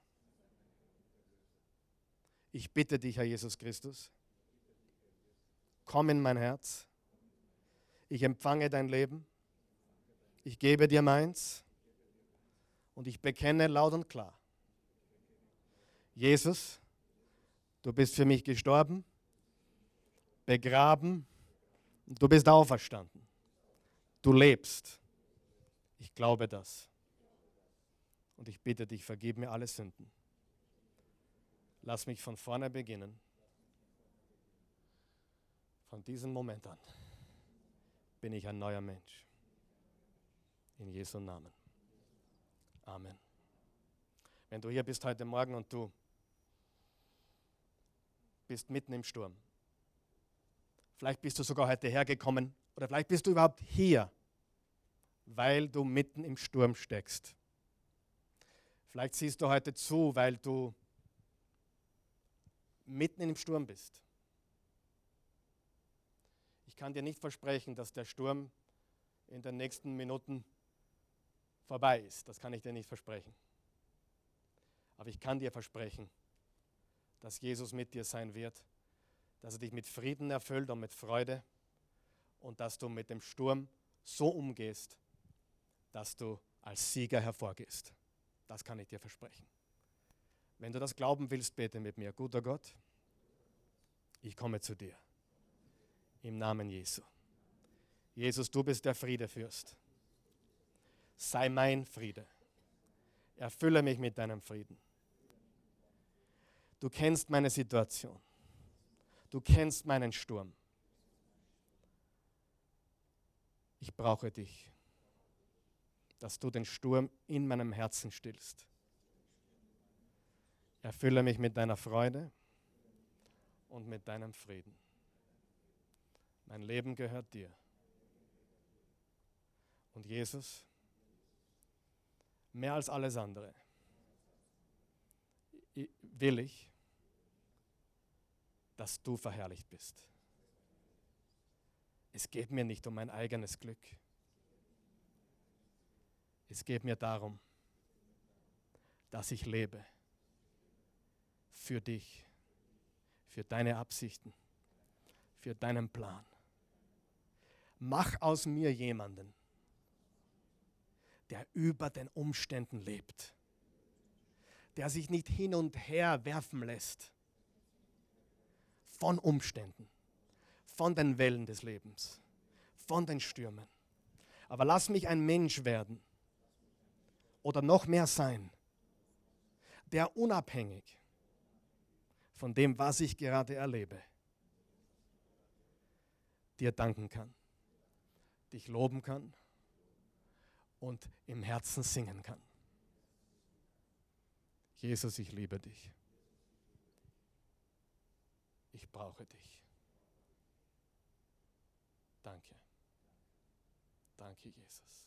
Ich bitte dich, Herr Jesus Christus, komm in mein Herz. Ich empfange dein Leben. Ich gebe dir meins. Und ich bekenne laut und klar. Jesus, du bist für mich gestorben, begraben und du bist auferstanden. Du lebst. Ich glaube das. Und ich bitte dich, vergib mir alle Sünden. Lass mich von vorne beginnen. Von diesem Moment an bin ich ein neuer Mensch. In Jesu Namen. Amen. Wenn du hier bist heute Morgen und du bist mitten im Sturm, vielleicht bist du sogar heute hergekommen oder vielleicht bist du überhaupt hier, weil du mitten im Sturm steckst. Vielleicht siehst du heute zu, weil du mitten im Sturm bist. Ich kann dir nicht versprechen, dass der Sturm in den nächsten Minuten vorbei ist. Das kann ich dir nicht versprechen. Aber ich kann dir versprechen, dass Jesus mit dir sein wird, dass er dich mit Frieden erfüllt und mit Freude und dass du mit dem Sturm so umgehst, dass du als Sieger hervorgehst. Das kann ich dir versprechen. Wenn du das glauben willst, bete mit mir. Guter Gott, ich komme zu dir. Im Namen Jesu. Jesus, du bist der Friedefürst. Sei mein Friede. Erfülle mich mit deinem Frieden. Du kennst meine Situation. Du kennst meinen Sturm. Ich brauche dich, dass du den Sturm in meinem Herzen stillst. Erfülle mich mit deiner Freude und mit deinem Frieden. Mein Leben gehört dir. Und Jesus, mehr als alles andere, will ich, dass du verherrlicht bist. Es geht mir nicht um mein eigenes Glück. Es geht mir darum, dass ich lebe für dich, für deine Absichten, für deinen Plan. Mach aus mir jemanden, der über den Umständen lebt, der sich nicht hin und her werfen lässt von Umständen, von den Wellen des Lebens, von den Stürmen. Aber lass mich ein Mensch werden oder noch mehr sein, der unabhängig von dem, was ich gerade erlebe, dir danken kann, dich loben kann und im Herzen singen kann. Jesus, ich liebe dich. Ich brauche dich. Danke. Danke, Jesus.